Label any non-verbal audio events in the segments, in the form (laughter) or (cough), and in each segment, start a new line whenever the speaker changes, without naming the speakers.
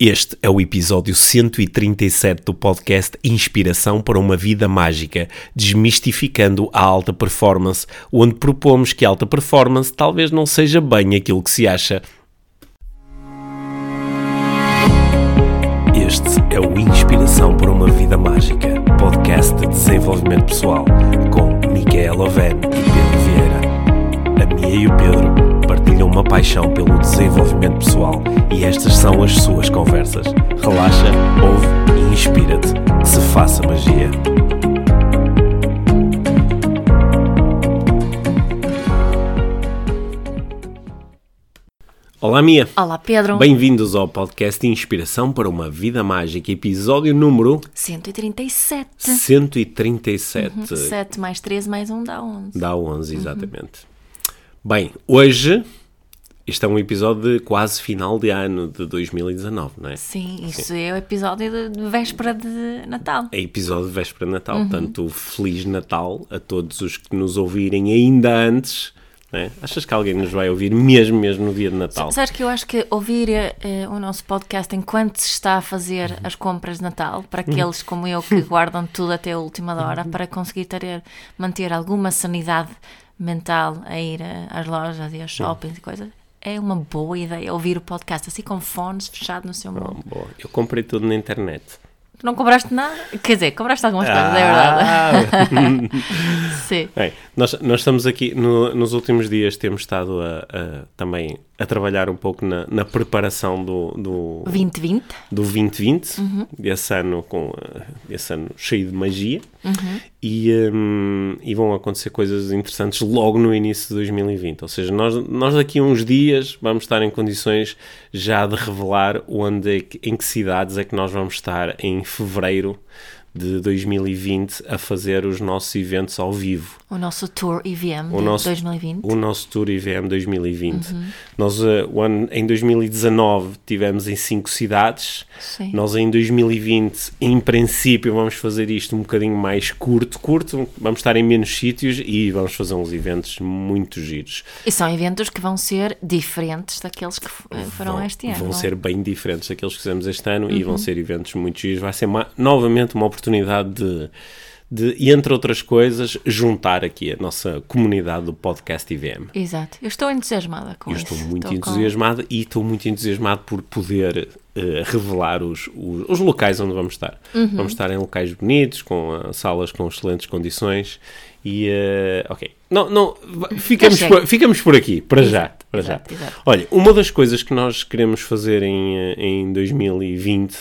Este é o episódio 137 do podcast Inspiração para uma Vida Mágica, desmistificando a alta performance, onde propomos que a alta performance talvez não seja bem aquilo que se acha. Este é o Inspiração para uma Vida Mágica, podcast de desenvolvimento pessoal, com Micaela Oven e Pedro Vieira. A Mia e o Pedro partilham uma paixão pelo desenvolvimento pessoal e estas são as suas conversas. Relaxa, ouve e inspira-te. Que se faça magia. Olá, Mia.
Olá, Pedro.
Bem-vindos ao podcast Inspiração para uma Vida Mágica, episódio número
137.
137.
7 mais 13 mais 1 dá 11.
Dá 11, exatamente. Bem, hoje este é um episódio de quase final de ano de 2019, não é?
Sim, isso é o episódio de, véspera de Natal.
É episódio de véspera de Natal, portanto, Feliz Natal a todos os que nos ouvirem ainda antes. É? Achas que alguém nos vai ouvir mesmo, mesmo no dia de Natal?
Sabes que eu acho que ouvir eh, o nosso podcast enquanto se está a fazer as compras de Natal, para aqueles como eu que (laughs) guardam tudo até a última hora, para conseguir ter, manter alguma sanidade mental a ir eh, às lojas e aos shoppings e coisas, é uma boa ideia ouvir o podcast assim com fones fechado no seu mundo.
Boa. Eu comprei tudo na internet.
Não compraste nada? Quer dizer, compraste algumas coisas, é
Ah.
verdade. (laughs) Sim.
Bem, nós, nós estamos aqui, no- nos últimos dias temos estado a, a- também a trabalhar um pouco na, na preparação do, do,
2020.
do 2020, desse ano com esse ano cheio de magia e, hum, e vão acontecer coisas interessantes logo no início de 2020. Ou seja, nós, nós daqui a uns dias vamos estar em condições já de revelar onde é que- em que cidades é que nós vamos estar em fevereiro de 2020 a fazer os nossos eventos ao vivo
O nosso Tour IVM
o
de
nosso,
2020.
o nosso Tour IVM 2020. Nós, eh, o ano, em 2019, tivemos em cinco cidades.
Sim.
Nós, em 2020, em princípio, vamos fazer isto um bocadinho mais curto, curto. Vamos estar em menos sítios e vamos fazer uns eventos muito giros.
E são eventos que vão ser diferentes daqueles que eh, foram
Vão-
este ano.
Vão
não é?
ser bem diferentes daqueles que fizemos este ano e vão ser eventos muito giros. Vai ser uma- novamente uma oportunidade de, de, e entre outras coisas, juntar aqui a nossa comunidade do podcast IVM.
Exato. Eu estou entusiasmada com
Eu
isso.
estou muito
com-
entusiasmado e estou muito entusiasmado por poder eh, revelar os, os, os locais onde vamos estar.
Uhum.
Vamos estar em locais bonitos, com ah, salas com excelentes condições e, eh, ok. Não, não, va- ficamos, por, ficamos por aqui, para já. Para
exato,
já.
exato.
Olha, uma das coisas que nós queremos fazer em, em 2020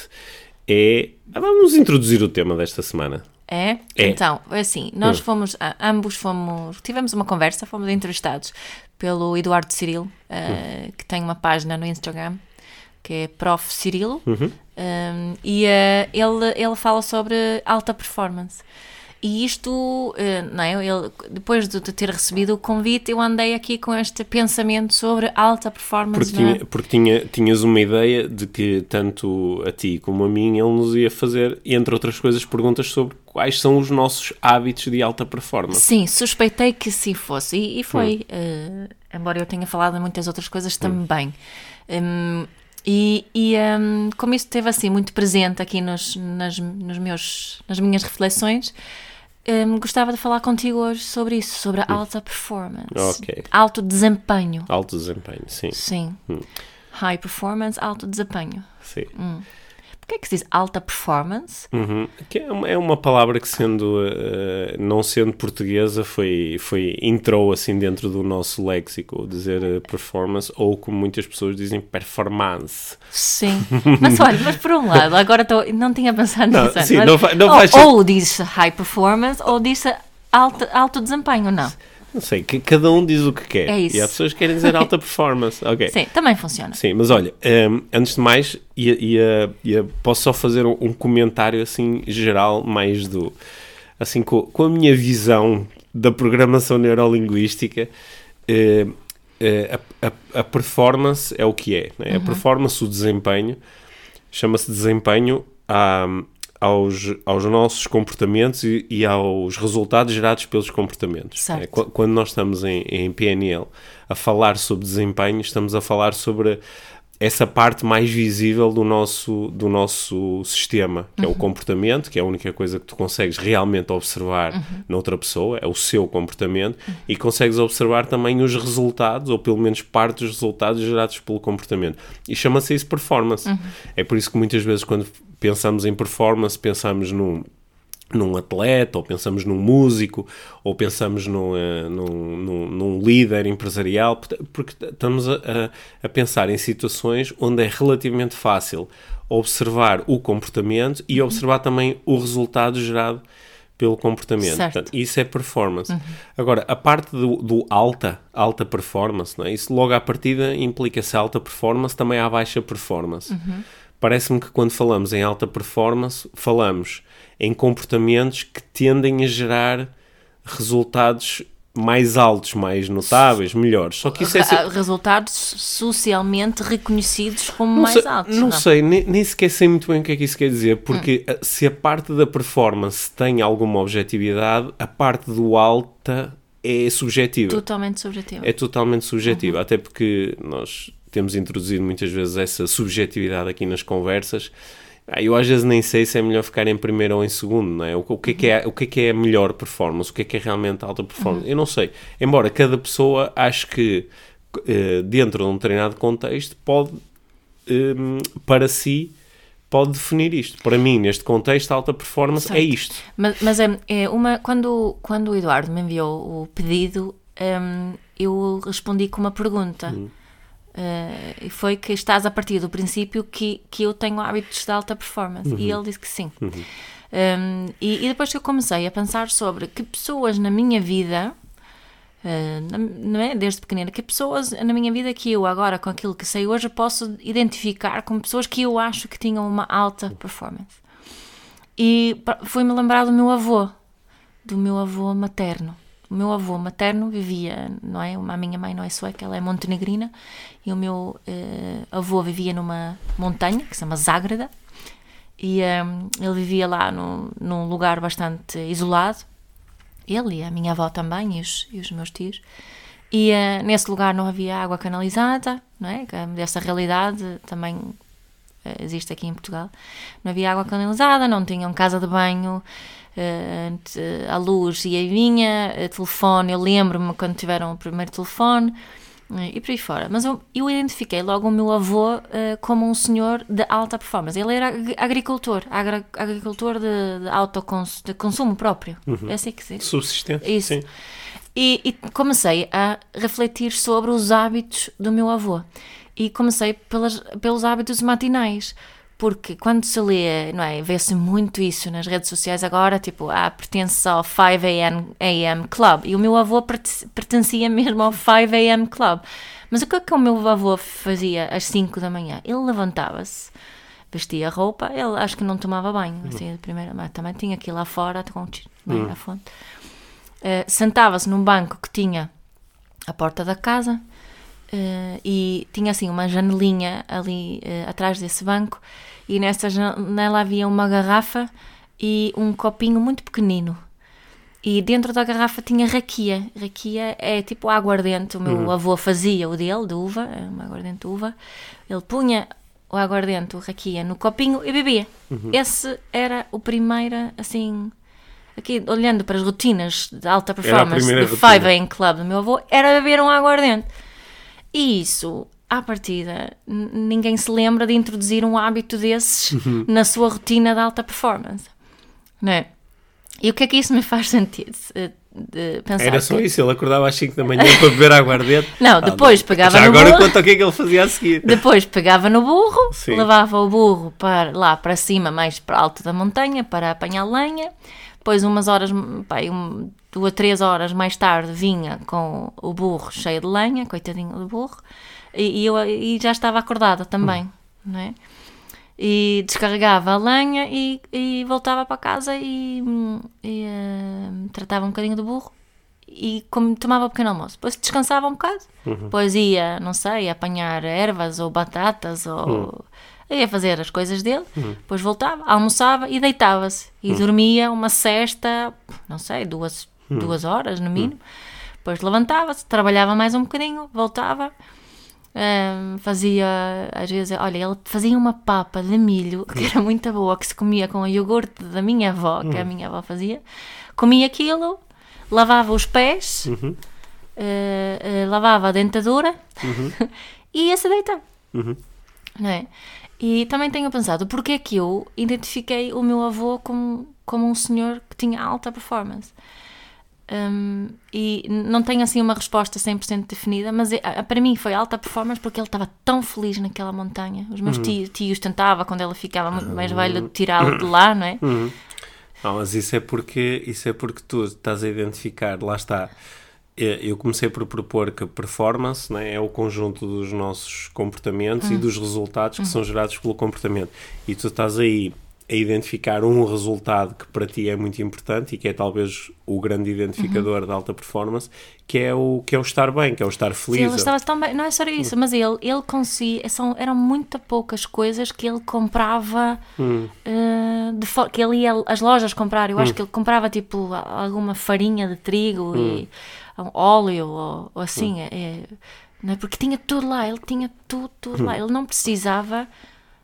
é... ah, Vamos introduzir o tema desta semana.
É?
É.
Então, assim, nós
Hum.
fomos, a- ambos fomos, tivemos uma conversa, fomos entrevistados pelo Eduardo Cirilo, eh, que tem uma página no Instagram, que é Prof. Cirilo, um, e eh, ele, ele fala sobre alta performance. E isto, eh, não é? Ele, depois de, ter recebido o convite, eu andei aqui com este pensamento sobre alta performance.
Porque,
é?
tinha, porque tinha, tinhas uma ideia de que tanto a ti como a mim ele nos ia fazer, entre outras coisas, perguntas sobre quais são os nossos hábitos de alta performance.
Sim, suspeitei que sim fosse. E, e foi.
Hum.
eh, embora eu tenha falado de muitas outras coisas também. Hum, e e hum, como isso esteve assim muito presente aqui nos, nas, nos meus, nas minhas reflexões, hum, gostava de falar contigo hoje sobre isso, sobre a alta performance.
Hum. Ok.
Alto desempenho.
Alto desempenho, sim.
Sim.
Hum.
High performance, alto desempenho.
sim.
Porquê é que se diz alta performance?
Uhum. Que é, uma, é uma palavra que, sendo eh, não sendo portuguesa, foi, foi entrou assim dentro do nosso léxico, dizer eh, performance, ou como muitas pessoas dizem, performance.
Sim. (laughs) Mas olha, mas por um lado, agora estou, não tinha pensado
Não,
nisso. antes,
sim,
mas-
não não
ou,
sen-
ou diz high performance ou diz alto, alto desempenho, não.
Não sei, que cada um diz o que quer.
É isso.
E há pessoas que querem dizer alta (laughs) performance. Ok.
Sim, também funciona.
Sim, mas olha, hum, antes de mais, ia, ia- ia- posso só fazer um, um comentário assim geral, mais do assim com, com a minha visão da programação neurolinguística. eh, eh, a, a- a performance é o que é, né? a performance, o desempenho, chama-se desempenho à- aos, aos nossos comportamentos e, e aos resultados gerados pelos comportamentos. É, qu- quando nós estamos em, em PNL a falar sobre desempenho, estamos a falar sobre essa parte mais visível do nosso, do nosso sistema, que uhum. é o uhum. comportamento, que é a única coisa que tu consegues realmente observar uhum. noutra pessoa, é o seu comportamento, uhum. e consegues observar também os resultados, ou pelo menos parte dos resultados gerados pelo comportamento. E chama-se isso performance. Uhum. É por isso que muitas vezes quando pensamos em performance, pensamos num num atleta, ou pensamos num músico, ou pensamos num, uh, num, num, num, líder empresarial, porque estamos a, a, pensar em situações onde é relativamente fácil observar o comportamento e uhum. observar também o resultado gerado pelo comportamento. Portanto, isso é performance. Uhum. Agora, a parte do, do, alta, alta performance, não é? isso logo à partida implica-se alta performance, também há baixa performance. Uhum. Parece-me que quando falamos em alta performance, falamos em comportamentos que tendem a gerar resultados mais altos, mais notáveis, melhores. Só que isso é
ser... resultados socialmente reconhecidos como não mais
sei,
altos.
Não, não, sei, nem, nem sequer sei muito bem o que é que isso quer dizer, porque hum. se a parte da performance tem alguma objetividade, a parte do alta é subjetiva.
Totalmente subjetiva.
É totalmente subjetiva, uhum. até porque nós temos introduzido muitas vezes essa subjetividade aqui nas conversas ah, eu às vezes nem sei se é melhor ficar em primeiro ou em segundo, não é? O, o, que, é que é, o que é que é a melhor performance? O que é que é realmente alta performance? Uhum. Eu não sei. Embora cada pessoa acho que uh, dentro de um determinado contexto pode, um, para si, pode definir isto. Para mim, neste contexto, alta performance é certo. é isto.
Mas, mas é, é, uma, quando, quando o Eduardo me enviou o pedido, um, eu respondi com uma pergunta. Uh, e foi que estás a partir do princípio que, que eu tenho hábitos de alta performance. Uhum. E ele disse que sim. Uhum. Um, e, e, depois que eu comecei a pensar sobre que pessoas na minha vida, uh, não é? Desde pequenina, que pessoas na minha vida que eu agora, com aquilo que sei hoje, posso identificar como pessoas que eu acho que tinham uma alta performance. E foi-me lembrar do meu avô, do meu avô materno o meu avô materno vivia, não é? A minha mãe não é sueca, ela é montenegrina, e o meu uh, avô vivia numa montanha que se chama Zágrada, e um, ehm, ele vivia lá no, num lugar bastante isolado, ele e a minha avó também, e os, e os meus tios, e uh, nesse lugar não havia água canalizada, não é? Dessa realidade também existe aqui em Portugal. Não havia água canalizada, não tinham casa de banho, uh, a luz e vinha, a telefone, eu lembro-me quando tiveram o primeiro telefone e por aí fora. Mas eu, eu identifiquei logo o meu avô uh, como um senhor de alta performance. Ele era agricultor, agricultor de, de autoconsumo, de consumo próprio. Uhum. É assim que se diz.
Subsistente.
Isso. Sim. E, e comecei a refletir sobre os hábitos do meu avô. E comecei pelas, pelos hábitos matinais porque quando se lê, não é, vê-se muito isso nas redes sociais agora, tipo, ah, pertence ao 5 a.m. AM Club, e o meu avô pertencia mesmo ao 5 a.m. Club. Mas o que é que o meu avô fazia às 5 da manhã? Ele levantava-se, vestia roupa, ele acho que não tomava banho, assim, de primeira, mas também tinha que ir lá fora, com bem, uhum. fonte. Uh, Sentava-se num banco que tinha a porta da casa, Uh, e tinha assim uma janelinha ali uh, atrás desse banco. E nessa janela havia uma garrafa e um copinho muito pequenino. E dentro da garrafa tinha raquia. Raquia é tipo aguardente. O meu uhum. avô fazia o dele de uva é uma aguardente de uva. Ele punha o aguardente, o raquia no copinho e bebia. Uhum. esse era o primeiro assim aqui olhando para as rotinas de alta performance do Five AM Club do meu avô era beber um aguardente e isso, à partida, ninguém se lembra de introduzir um hábito desses uhum. na sua rotina de alta performance. Não é? E o que é que isso me faz sentir? De pensar
Era só que... isso, ele acordava às 5 da manhã para beber aguardente.
Não, depois ah, pegava
Já
no
agora burro. conta o que é que ele fazia a seguir.
Depois pegava no burro, Sim. levava o burro para, lá para cima, mais para alto da montanha, para apanhar lenha. Depois, umas horas, pá, um, duas, três horas mais tarde, vinha com o burro cheio de lenha, coitadinho do burro, e, e eu e já estava acordada também, hum. não é? E descarregava a lenha e, e voltava para casa e, uh, tratava um bocadinho do burro e como, tomava um pequeno almoço. Depois descansava um bocado, uhum. depois ia, não sei, apanhar ervas ou batatas ou. Uhum ia fazer as coisas dele, uhum. depois voltava, almoçava e deitava-se. E uhum. dormia uma cesta, não sei, duas, uhum. duas horas no mínimo. Depois levantava-se, trabalhava mais um bocadinho, voltava. Hum, fazia, às vezes, olha, ele fazia uma papa de milho que era muito boa, que se comia com o iogurte da minha avó, que a minha avó fazia. Comia aquilo, lavava os pés,
Uhum.
eh, eh, lavava a dentadura (laughs) e ia-se deitar.
Uhum.
Não é? E também tenho pensado, porque é que eu identifiquei o meu avô como, como um senhor que tinha alta performance? Hum, e não tenho assim uma resposta 100% definida, mas a- para mim foi alta performance porque ele estava tão feliz naquela montanha. Os meus tios, tios tentavam, quando ela ficava muito mais velha, tirá-lo de lá, não é?
Não, mas isso é porque isso é porque tu estás a identificar, lá está. Eh, Eu comecei por propor que a performance né, é o conjunto dos nossos comportamentos e dos resultados que são gerados pelo comportamento. E tu estás aí a identificar um resultado que para ti é muito importante e que é talvez o grande identificador da alta performance, que é o que é o estar bem, que é o estar
Sim,
feliz.
ele estava tão bem, não é só isso, mas ele, ele conseguia, são, eram muito poucas coisas que ele comprava, eh, de fo- que ele ia às lojas comprar. Eu acho que ele comprava tipo alguma farinha de trigo e um óleo ou, ou assim, é- é, não é? porque tinha tudo lá, ele tinha tudo, tudo lá, ele não precisava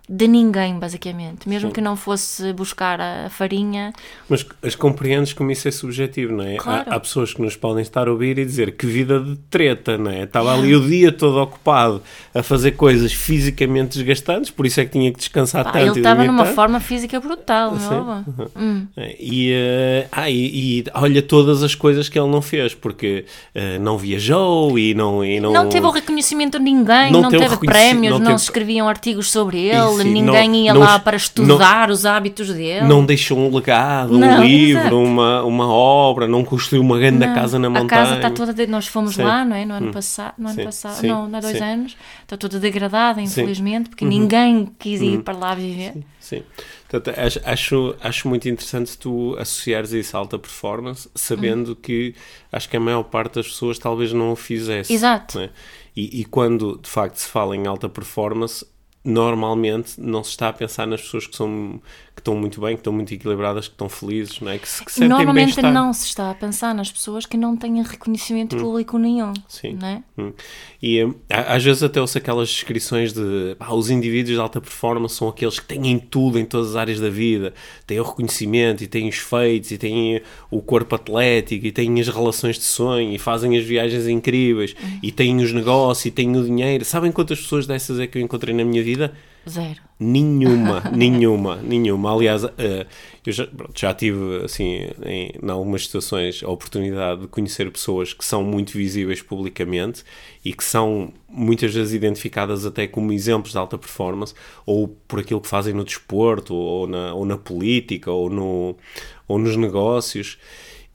de ninguém, basicamente, mesmo que não fosse buscar a farinha.
Mas as compreendes como isso é subjetivo, não é?
Claro.
Há, há pessoas que nos podem estar a ouvir e dizer que vida de treta, não é? Estava ali o dia todo ocupado a fazer coisas fisicamente desgastantes, por isso é que tinha que descansar
Pá,
tanto.
ele estava numa forma física brutal,
Sim.
avô. Hum.
É, E, eh, ah, e, e olha todas as coisas que ele não fez, porque eh, não viajou e não. E não,
Não teve o reconhecimento de ninguém,
Não
não,
teve
teve prémios,
não
não,
teve-
se escreviam artigos sobre ele,
E
ninguém
não-
ia
não-
lá para estudar os hábitos dele.
não deixou um legado, um
Não,
livro,
exato.
uma, uma obra, não construiu uma grande
Não,
casa na
A
montanha.
casa está toda. de- Nós fomos
Sim. Hum.
lá, não é? No ano passado. No ano
Sim,
passado
sim,
não, há dois
sim. Uhum.
anos. Está toda degradada, infelizmente, porque ninguém quis ir para lá viver.
Sim. Portanto, acho, acho, muito interessante tu associares isso à alta performance, sabendo
Uhum.
que acho que a maior parte das pessoas talvez não o fizesse.
Exato.
não é? E, e quando de facto se fala em alta performance, normalmente não se está a pensar nas pessoas que, são, que estão muito bem, que estão muito equilibradas, que estão felizes, não é? que se que sentem
Normalmente
bem-estar.
não se está a pensar nas pessoas que não têm reconhecimento público nenhum.
Hum. Sim.
Não é?
Hum. E hum, às vezes até ouço aquelas descrições de pá, os indivíduos de alta performance são aqueles que têm tudo em todas as áreas da vida, têm o reconhecimento e têm os feitos e têm o corpo atlético e têm as relações de sonho e fazem as viagens incríveis e têm os negócios e têm o dinheiro. Sabem quantas pessoas dessas é que eu encontrei na minha vida?
Zero.
Nenhuma, (laughs) nenhuma, nenhuma. Aliás, eh, eu já, pronto, já tive, assim, em, em algumas situações, a oportunidade de conhecer pessoas que são muito visíveis publicamente e que são muitas vezes identificadas até como exemplos de alta performance, ou por aquilo que fazem no desporto, ou na, ou na política, ou, no, ou nos negócios.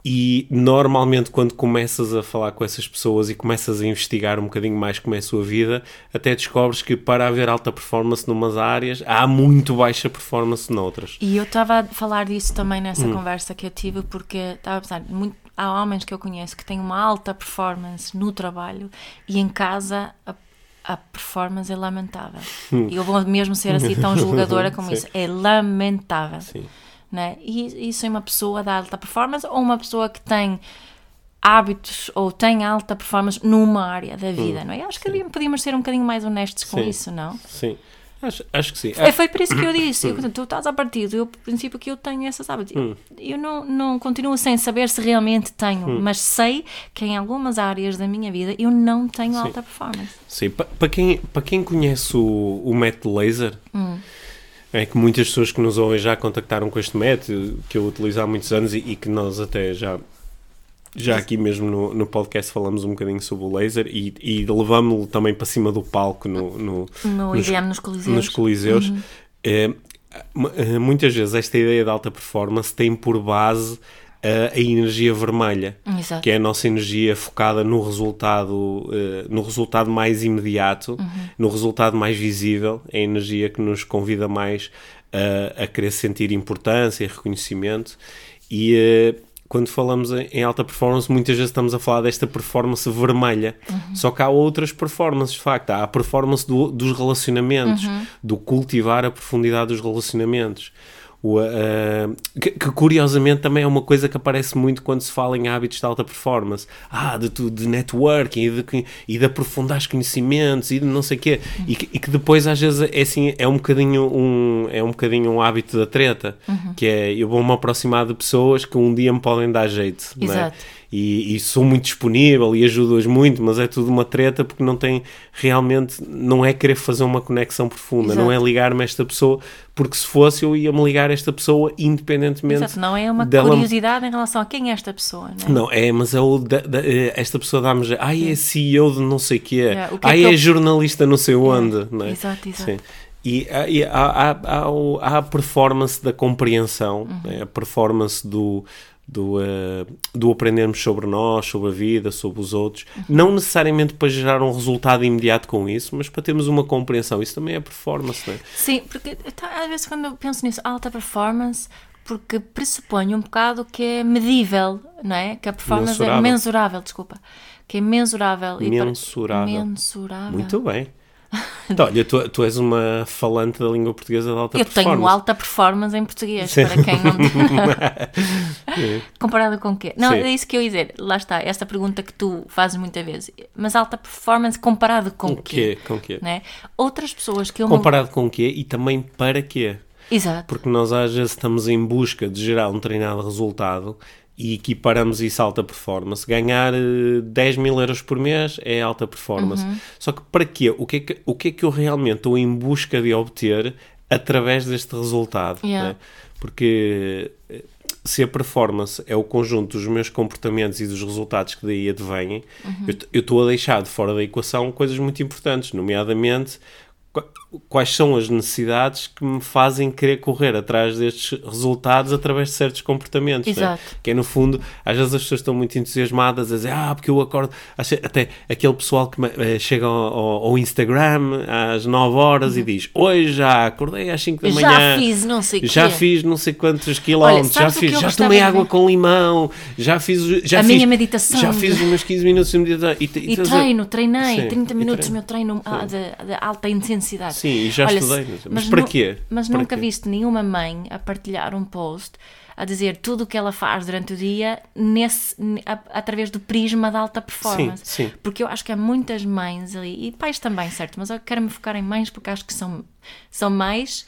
E normalmente, quando começas a falar com essas pessoas e começas a investigar um bocadinho mais como é a sua vida, até descobres que para haver alta performance numas áreas, há muito baixa performance noutras.
E eu estava a falar disso também nessa
Hum.
conversa que eu tive, porque estava a pensar, muito, há homens que eu conheço que têm uma alta performance no trabalho e em casa a, a performance é lamentável. E eu vou mesmo ser assim tão julgadora como
Hum. (laughs) Sim.
isso. É lamentável.
Sim.
Né? E isso é uma pessoa da alta performance ou uma pessoa que tem hábitos ou tem alta performance numa área da vida, não é? Acho que podíamos ser um bocadinho mais honestos com
Hum. Sim.
isso, não?
Sim. Acho, acho que sim.
É, foi por isso que eu disse. Eu, tu estás a partir do princípio que eu tenho essas hábitos.
Hum.
Eu, não, não continuo sem saber se realmente tenho,
Hum.
mas sei que em algumas áreas da minha vida eu não tenho alta performance.
Sim, para quem, para quem conhece o, o método laser, é que muitas pessoas que nos ouvem já contactaram com este método, que eu utilizo há muitos anos e, e que nós até já, já aqui mesmo no, no podcast falamos um bocadinho sobre o laser e, e levámos-lo também para cima do palco no, no,
No
nos,
IBM nos Coliseus.
nos coliseus. É, mu- eh, muitas vezes esta ideia de alta performance tem por base eh, a energia vermelha
Exato.
que é a nossa energia focada no resultado, eh, no resultado mais imediato, no resultado mais visível, é a energia que nos convida mais a- a querer sentir importância e reconhecimento. E eh, quando falamos em alta performance, muitas vezes estamos a falar desta performance vermelha. Só que há outras performances, de facto. Há a performance do- dos relacionamentos, do cultivar a profundidade dos relacionamentos O, uh, que, que, curiosamente também é uma coisa que aparece muito quando se fala em hábitos de alta performance. Ah, de, de networking e de, e de aprofundar os conhecimentos e de não sei o quê. Uhum. E, que, e que depois às vezes é assim, é um bocadinho um, é um, bocadinho um hábito da treta, uhum. que é eu vou-me aproximar de pessoas que um dia me podem dar jeito. Exato. Não é? E, e, sou muito disponível e ajudo-as muito, mas é tudo uma treta porque não tem realmente, não é querer fazer uma conexão profunda, Exato. não é ligar-me a esta pessoa, porque se fosse eu ia-me ligar a esta pessoa independentemente.
Exato, não é uma dela... curiosidade em relação a quem é esta pessoa, não é?
Não, é, mas é o, da, da, esta pessoa dá-me, ai é CEO de não sei quê, yeah, o que, ai é, é, jornalista não sei onde, yeah. não é?
Exato, exato. Sim.
E, e há, há, há, há, a performance da compreensão, uhum. né? a performance do, do, uh, do aprendermos sobre nós, sobre a vida, sobre os outros, uhum. não necessariamente para gerar um resultado imediato com isso, mas para termos uma compreensão. Isso também é performance, não é?
Sim, porque tá, às vezes quando eu penso nisso, alta performance, porque pressupõe um bocado que é medível, não é? Que a performance é mensurável. é mensurável, desculpa. Que é mensurável.
Mensurável.
E para... Mensurável.
Muito bem. (laughs) Então, olha, tu, tu, és uma falante da língua portuguesa de alta
eu
performance.
Eu tenho alta performance em português, Sim. para quem não. (laughs) (laughs) Comparado com o quê? Não, Sim. é isso que eu ia dizer. Lá está, esta pergunta que tu fazes muitas vezes. Mas alta performance comparado com o quê?
quê? Com o quê?
Né? Outras pessoas que eu.
Comparado com o quê e também para quê?
Exato.
Porque nós às vezes estamos em busca de gerar um determinado resultado e equiparamos isso à alta performance. Ganhar 10 eh, mil euros por mês é alta performance. Uhum. Só que para quê? O que, é que, o que é que eu realmente estou em busca de obter através deste resultado?
Yeah.
Né? Porque eh, se a performance é o conjunto dos meus comportamentos e dos resultados que daí advêm, uhum. eu estou a deixar de fora da equação coisas muito importantes, nomeadamente quais são as necessidades que me fazem querer correr atrás destes resultados através de certos comportamentos.
Né? Exato.
Né? Que é, no fundo, às vezes as pessoas estão muito entusiasmadas a dizer, ah, porque eu acordo. Até aquele pessoal que eh, chega ao, ao, Instagram às 9 horas uhum. e diz, hoje já acordei às 5 da manhã.
Já fiz não sei
Já
quê.
fiz não sei quantos quilómetros, Olha, já fiz, já tomei água com limão, já fiz. Já
a
fiz,
minha meditação.
Já fiz os meus 15 minutos de meditação.
E, e, e treino, treinei, Sim, 30 minutos, treino. meu treino ah, de, de alta intensidade.
Sim, e já Olha, estudei. Mas, mas para quê?
Mas
para
nunca
quê?
viste nenhuma mãe a partilhar um post a dizer tudo o que ela faz durante o dia nesse, a, através do prisma da alta performance.
Sim, sim.
Porque eu acho que há muitas mães ali, e pais também, certo? Mas eu quero me focar em mães porque acho que são, são mais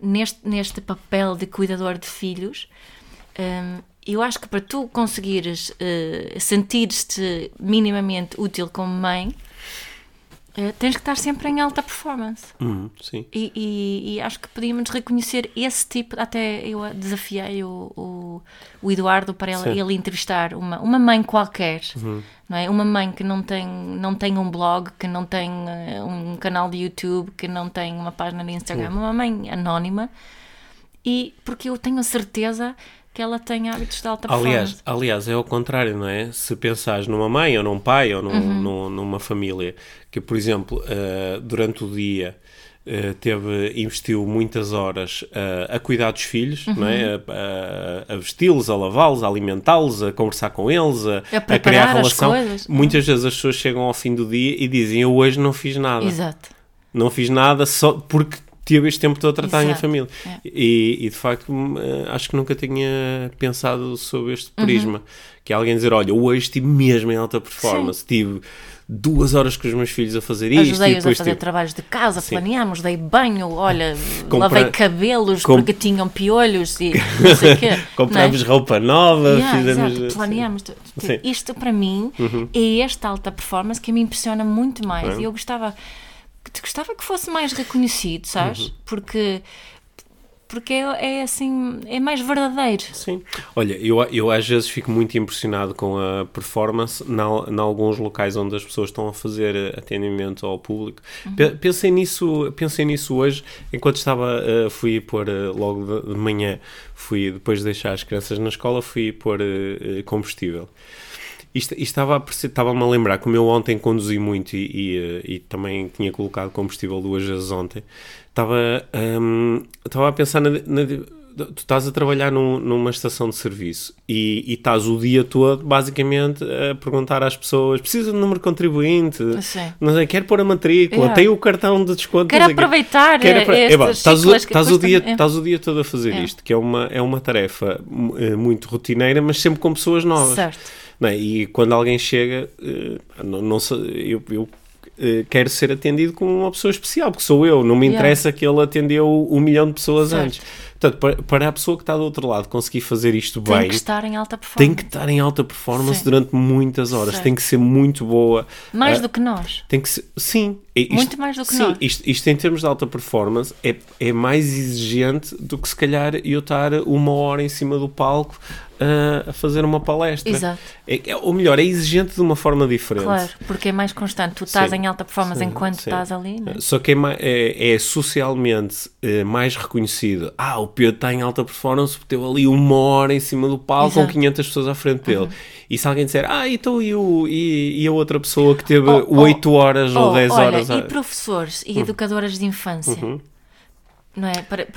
neste, neste papel de cuidador de filhos. Um, eu acho que para tu conseguires uh, sentir-te minimamente útil como mãe, Uh, tens que estar sempre em alta performance.
Uhum, sim.
E, e, e, acho que podíamos reconhecer esse tipo. Até eu desafiei o, o, o Eduardo para ele, ele, entrevistar uma, uma mãe qualquer, uhum. não é? Uma mãe que não tem, não tem um blog, que não tem uh, um canal de YouTube, que não tem uma página no Instagram, uhum. uma mãe anónima. E porque eu tenho a certeza que ela tem hábitos de alta
aliás,
performance.
Aliás, é o contrário, não é? Se pensares numa mãe ou num pai ou num, uhum. num, numa família que, por exemplo, uh, durante o dia uh, teve, investiu muitas horas uh, a cuidar dos filhos, uhum. não é? Uhum. A, a, a vesti-los, a lavá-los, a alimentá-los, a conversar com eles, a,
a, a criar relação.
Muitas vezes as pessoas chegam ao fim do dia e dizem: Eu hoje não fiz nada.
Exato.
Não fiz nada só porque tive este tempo todo a tratar Exato. a minha família. É. E, e, de facto, hum, eh, acho que nunca tinha pensado sobre este uhum. prisma. Uhum. Que é alguém dizer: Olha, hoje estive mesmo em alta performance, Sim. tive duas horas com os meus filhos a fazer isto.
Ajudei-os a fazer tive... trabalhos de casa, Sim. planeámos, dei banho, olha, Compra... lavei cabelos porque tinham piolhos e (laughs) não sei o quê.
Comprámos é? roupa nova,
yeah, fizemos. Exato, planeámos. Isto para mim uhum. é esta alta performance que me impressiona muito mais. E eu gostava que gostava que fosse mais reconhecido, sabes? Uhum. Porque porque é, é, assim, é mais verdadeiro.
Sim. Olha, eu, eu às vezes fico muito impressionado com a performance em alguns locais onde as pessoas estão a fazer atendimento ao público. Uhum. Pensei nisso, pensei nisso hoje, enquanto estava, uh, fui pôr uh, logo de, de, manhã, fui depois de deixar as crianças na escola, fui pôr uh, combustível. Isto, isto estava, estava-me a lembrar como eu ontem conduzi muito e, e, eh, e, também tinha colocado combustível duas vezes ontem. Estava, um, estava a pensar na, na, tu estás a trabalhar num- numa estação de serviço e, e estás o dia todo, basicamente, a perguntar às pessoas: precisa de número de contribuinte?
Sim.
Não sei, quer pôr a matrícula?
Yeah.
Tem o cartão de desconto?
Quero aproveitar,
Quero
eh,
apro- estás, o, estás, o dia,
é.
estás o dia todo a fazer
É.
isto, que é uma, é uma tarefa mu- muito rotineira, mas sempre com pessoas novas.
Certo.
É? E quando alguém chega, eh, não, não sei, eu, eu, eh, quero ser atendido como uma pessoa especial, porque sou eu, não me
Yeah.
interessa que ele atendeu um milhão de pessoas
Certo.
antes. Portanto, para, a pessoa que está do outro lado conseguir fazer isto
Tem
bem,
que estar em alta performance.
tem que estar em alta performance
Sim.
durante muitas horas,
Certo.
tem que ser muito boa.
Mais
Ah,
do que nós.
tem que ser, sim. É Isto-
Muito mais do que
sim,
nós.
Isto, isto em termos de alta performance é, é mais exigente do que se calhar eu estar uma hora em cima do palco ah, a fazer uma palestra.
Exato.
É, é- ou melhor, é exigente de uma forma diferente.
Claro, porque é mais constante. Tu estás
Sim.
em alta performance
Sim,
enquanto
sim.
estás ali, não é?
Só que é, é- é socialmente eh, mais reconhecido. Ah, o Pedro está em alta performance porque teve ali uma hora em cima do palco com
Exato. Uhum.
500 pessoas à frente dele. E se alguém disser, ah, então e, o, e, e a outra pessoa que teve
Oh, oh,
8 horas ou
Oh,
10
olha,
horas?
E
a- Hum.
professores e educadoras de infância.
Uhum.
Não é?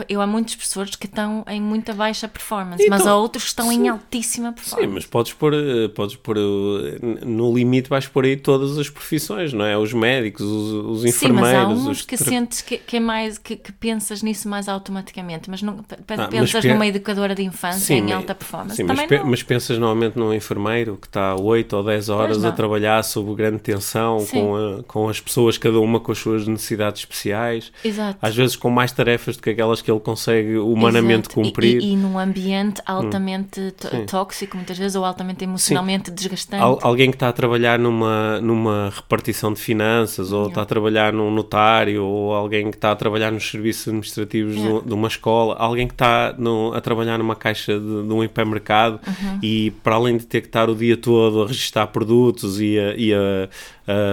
Eu há muitos professores que estão em muita baixa performance,
Então,
mas há outros que estão em
sim.
altíssima
Sim,
performance.
mas podes pôr, eh, podes pôr eh, no limite vais pôr aí todas as profissões, não é? Os médicos, os, os
Sim, mas há
enfermeiros,
uns
os
que sentes que, que é mais que, que pensas nisso mais automaticamente, mas não
Ah, mas
pensas
pe-
numa educadora de infância
Sim,
em
mas-
alta performance.
Sim, mas,
Também
pe-
não.
mas pensas normalmente num enfermeiro que está 8 ou 10 horas a trabalhar sob grande tensão,
Sim.
com, a- com as pessoas, cada uma com as suas necessidades especiais,
Exato.
às vezes com mais tarefas do que aquelas que ele consegue humanamente
Exato. E-
cumprir.
E, e num ambiente altamente
Sim.
tóxico, muitas vezes, ou altamente emocionalmente desgastante.
Al- alguém que está a trabalhar numa, numa repartição de finanças, ou está a trabalhar num notário, ou alguém que está a trabalhar nos serviços administrativos de- de, uma escola, alguém que está no- a trabalhar numa caixa de, de um hipermercado
Uhum.
e para além de ter que estar o dia todo a registrar produtos e a, e a-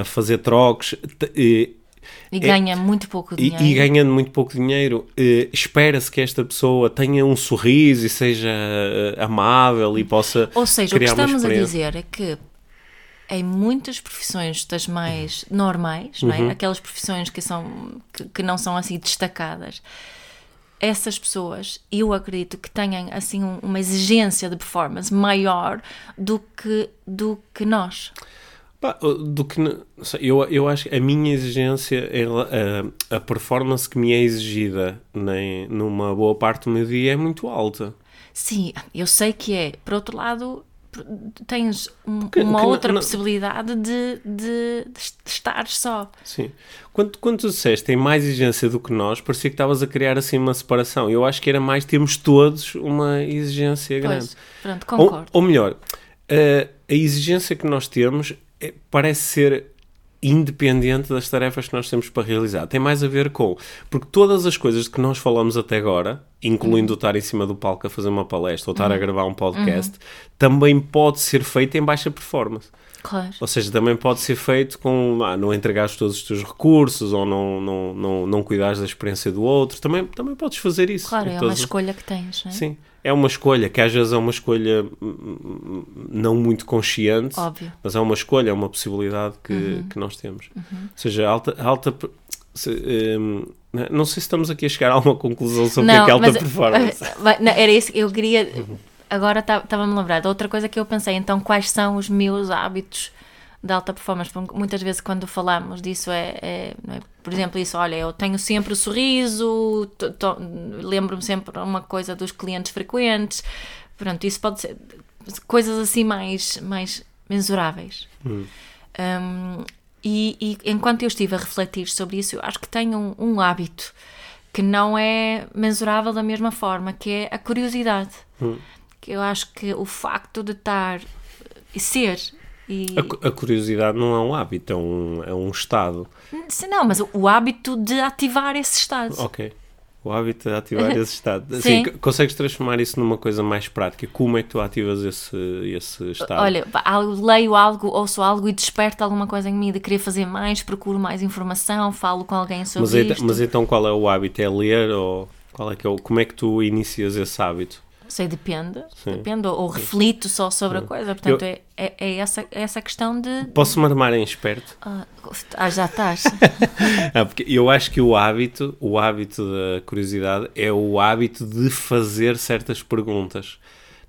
a fazer trocos. e-
E ganha muito pouco
É e,
dinheiro.
e ganhando muito pouco dinheiro, eh, espera-se que esta pessoa tenha um sorriso e seja eh, amável e possa
Ou seja, o que estamos a dizer é que em muitas profissões das mais normais, não
Uhum.
é? aquelas profissões que, são, que, que não são assim destacadas, essas pessoas, eu acredito que tenham assim um- uma exigência de performance maior do que, do que nós.
Do que eu, eu acho que a minha exigência a, a performance que me é exigida nem, numa boa parte do meu dia é muito alta
Sim, eu sei que é. Por outro lado, tens um-
Que-
uma outra
não-
possibilidade de, de, de estar só.
sim quando, quando tu disseste tem mais exigência do que nós parecia que estavas a criar assim uma separação eu acho que era mais termos todos uma exigência grande
Pois, pronto,
ou,
concordo.
ou melhor a, a exigência que nós temos parece ser independente das tarefas que nós temos para realizar. Tem mais a ver com... Porque todas as coisas de que nós falamos até agora, incluindo estar em cima do palco a fazer uma palestra ou estar a gravar um podcast, também pode ser feito em baixa performance.
Claro.
Ou seja, também pode ser feito com ah, não entregares todos os teus recursos ou não, não, não, não cuidares da experiência do outro. Também, também podes fazer isso.
Claro, é uma
todas as-
escolha que tens, não é?
Sim, é uma escolha, que às vezes é uma escolha hum, hum, não muito consciente,
Óbvio. Uhum.
mas é uma escolha, é uma possibilidade que, que nós temos. Ou seja, alta, alta se, hum, não sei se estamos aqui a chegar a alguma conclusão sobre o que é que é alta
mas,
performance.
eh, não, era isso eu queria. Agora estava-me a lembrar de outra coisa que eu pensei. Então, quais são os meus hábitos de alta performance? Muitas vezes, quando falamos disso, é, é, é? por exemplo, isso: olha, eu tenho sempre o sorriso, lembro-me sempre uma coisa dos clientes frequentes. Pronto, isso pode ser coisas assim mais, mais mensuráveis. Um, e, e enquanto eu estive a refletir sobre isso, eu acho que tenho um, um hábito que não é mensurável da mesma forma, que é a curiosidade. Que eu acho que o facto de estar e ser e
A, a curiosidade não é um hábito, é um, é um estado.
se não, mas o, hábito de ativar esse estado.
Ok. O hábito de ativar (laughs) esse estado.
Sim.
Assim, consegues transformar isso numa coisa mais prática? Como é que tu ativas esse, esse estado?
Olha, leio algo, ouço algo e desperta alguma coisa em mim de querer fazer mais, procuro mais informação, falo com alguém sobre
mas,
isto.
mas então qual é o hábito? É ler ou qual é que é o, como é que tu inicias esse hábito?
Sei, depende. Depende, ou, ou reflito só sobre a coisa. Portanto,
Eu-
é, é, é essa, é essa questão de.
Posso-me armar em esperto?
Ah, ah, já estás. (laughs)
Ah, porque eu acho que o hábito, o hábito da curiosidade é o hábito de fazer certas perguntas.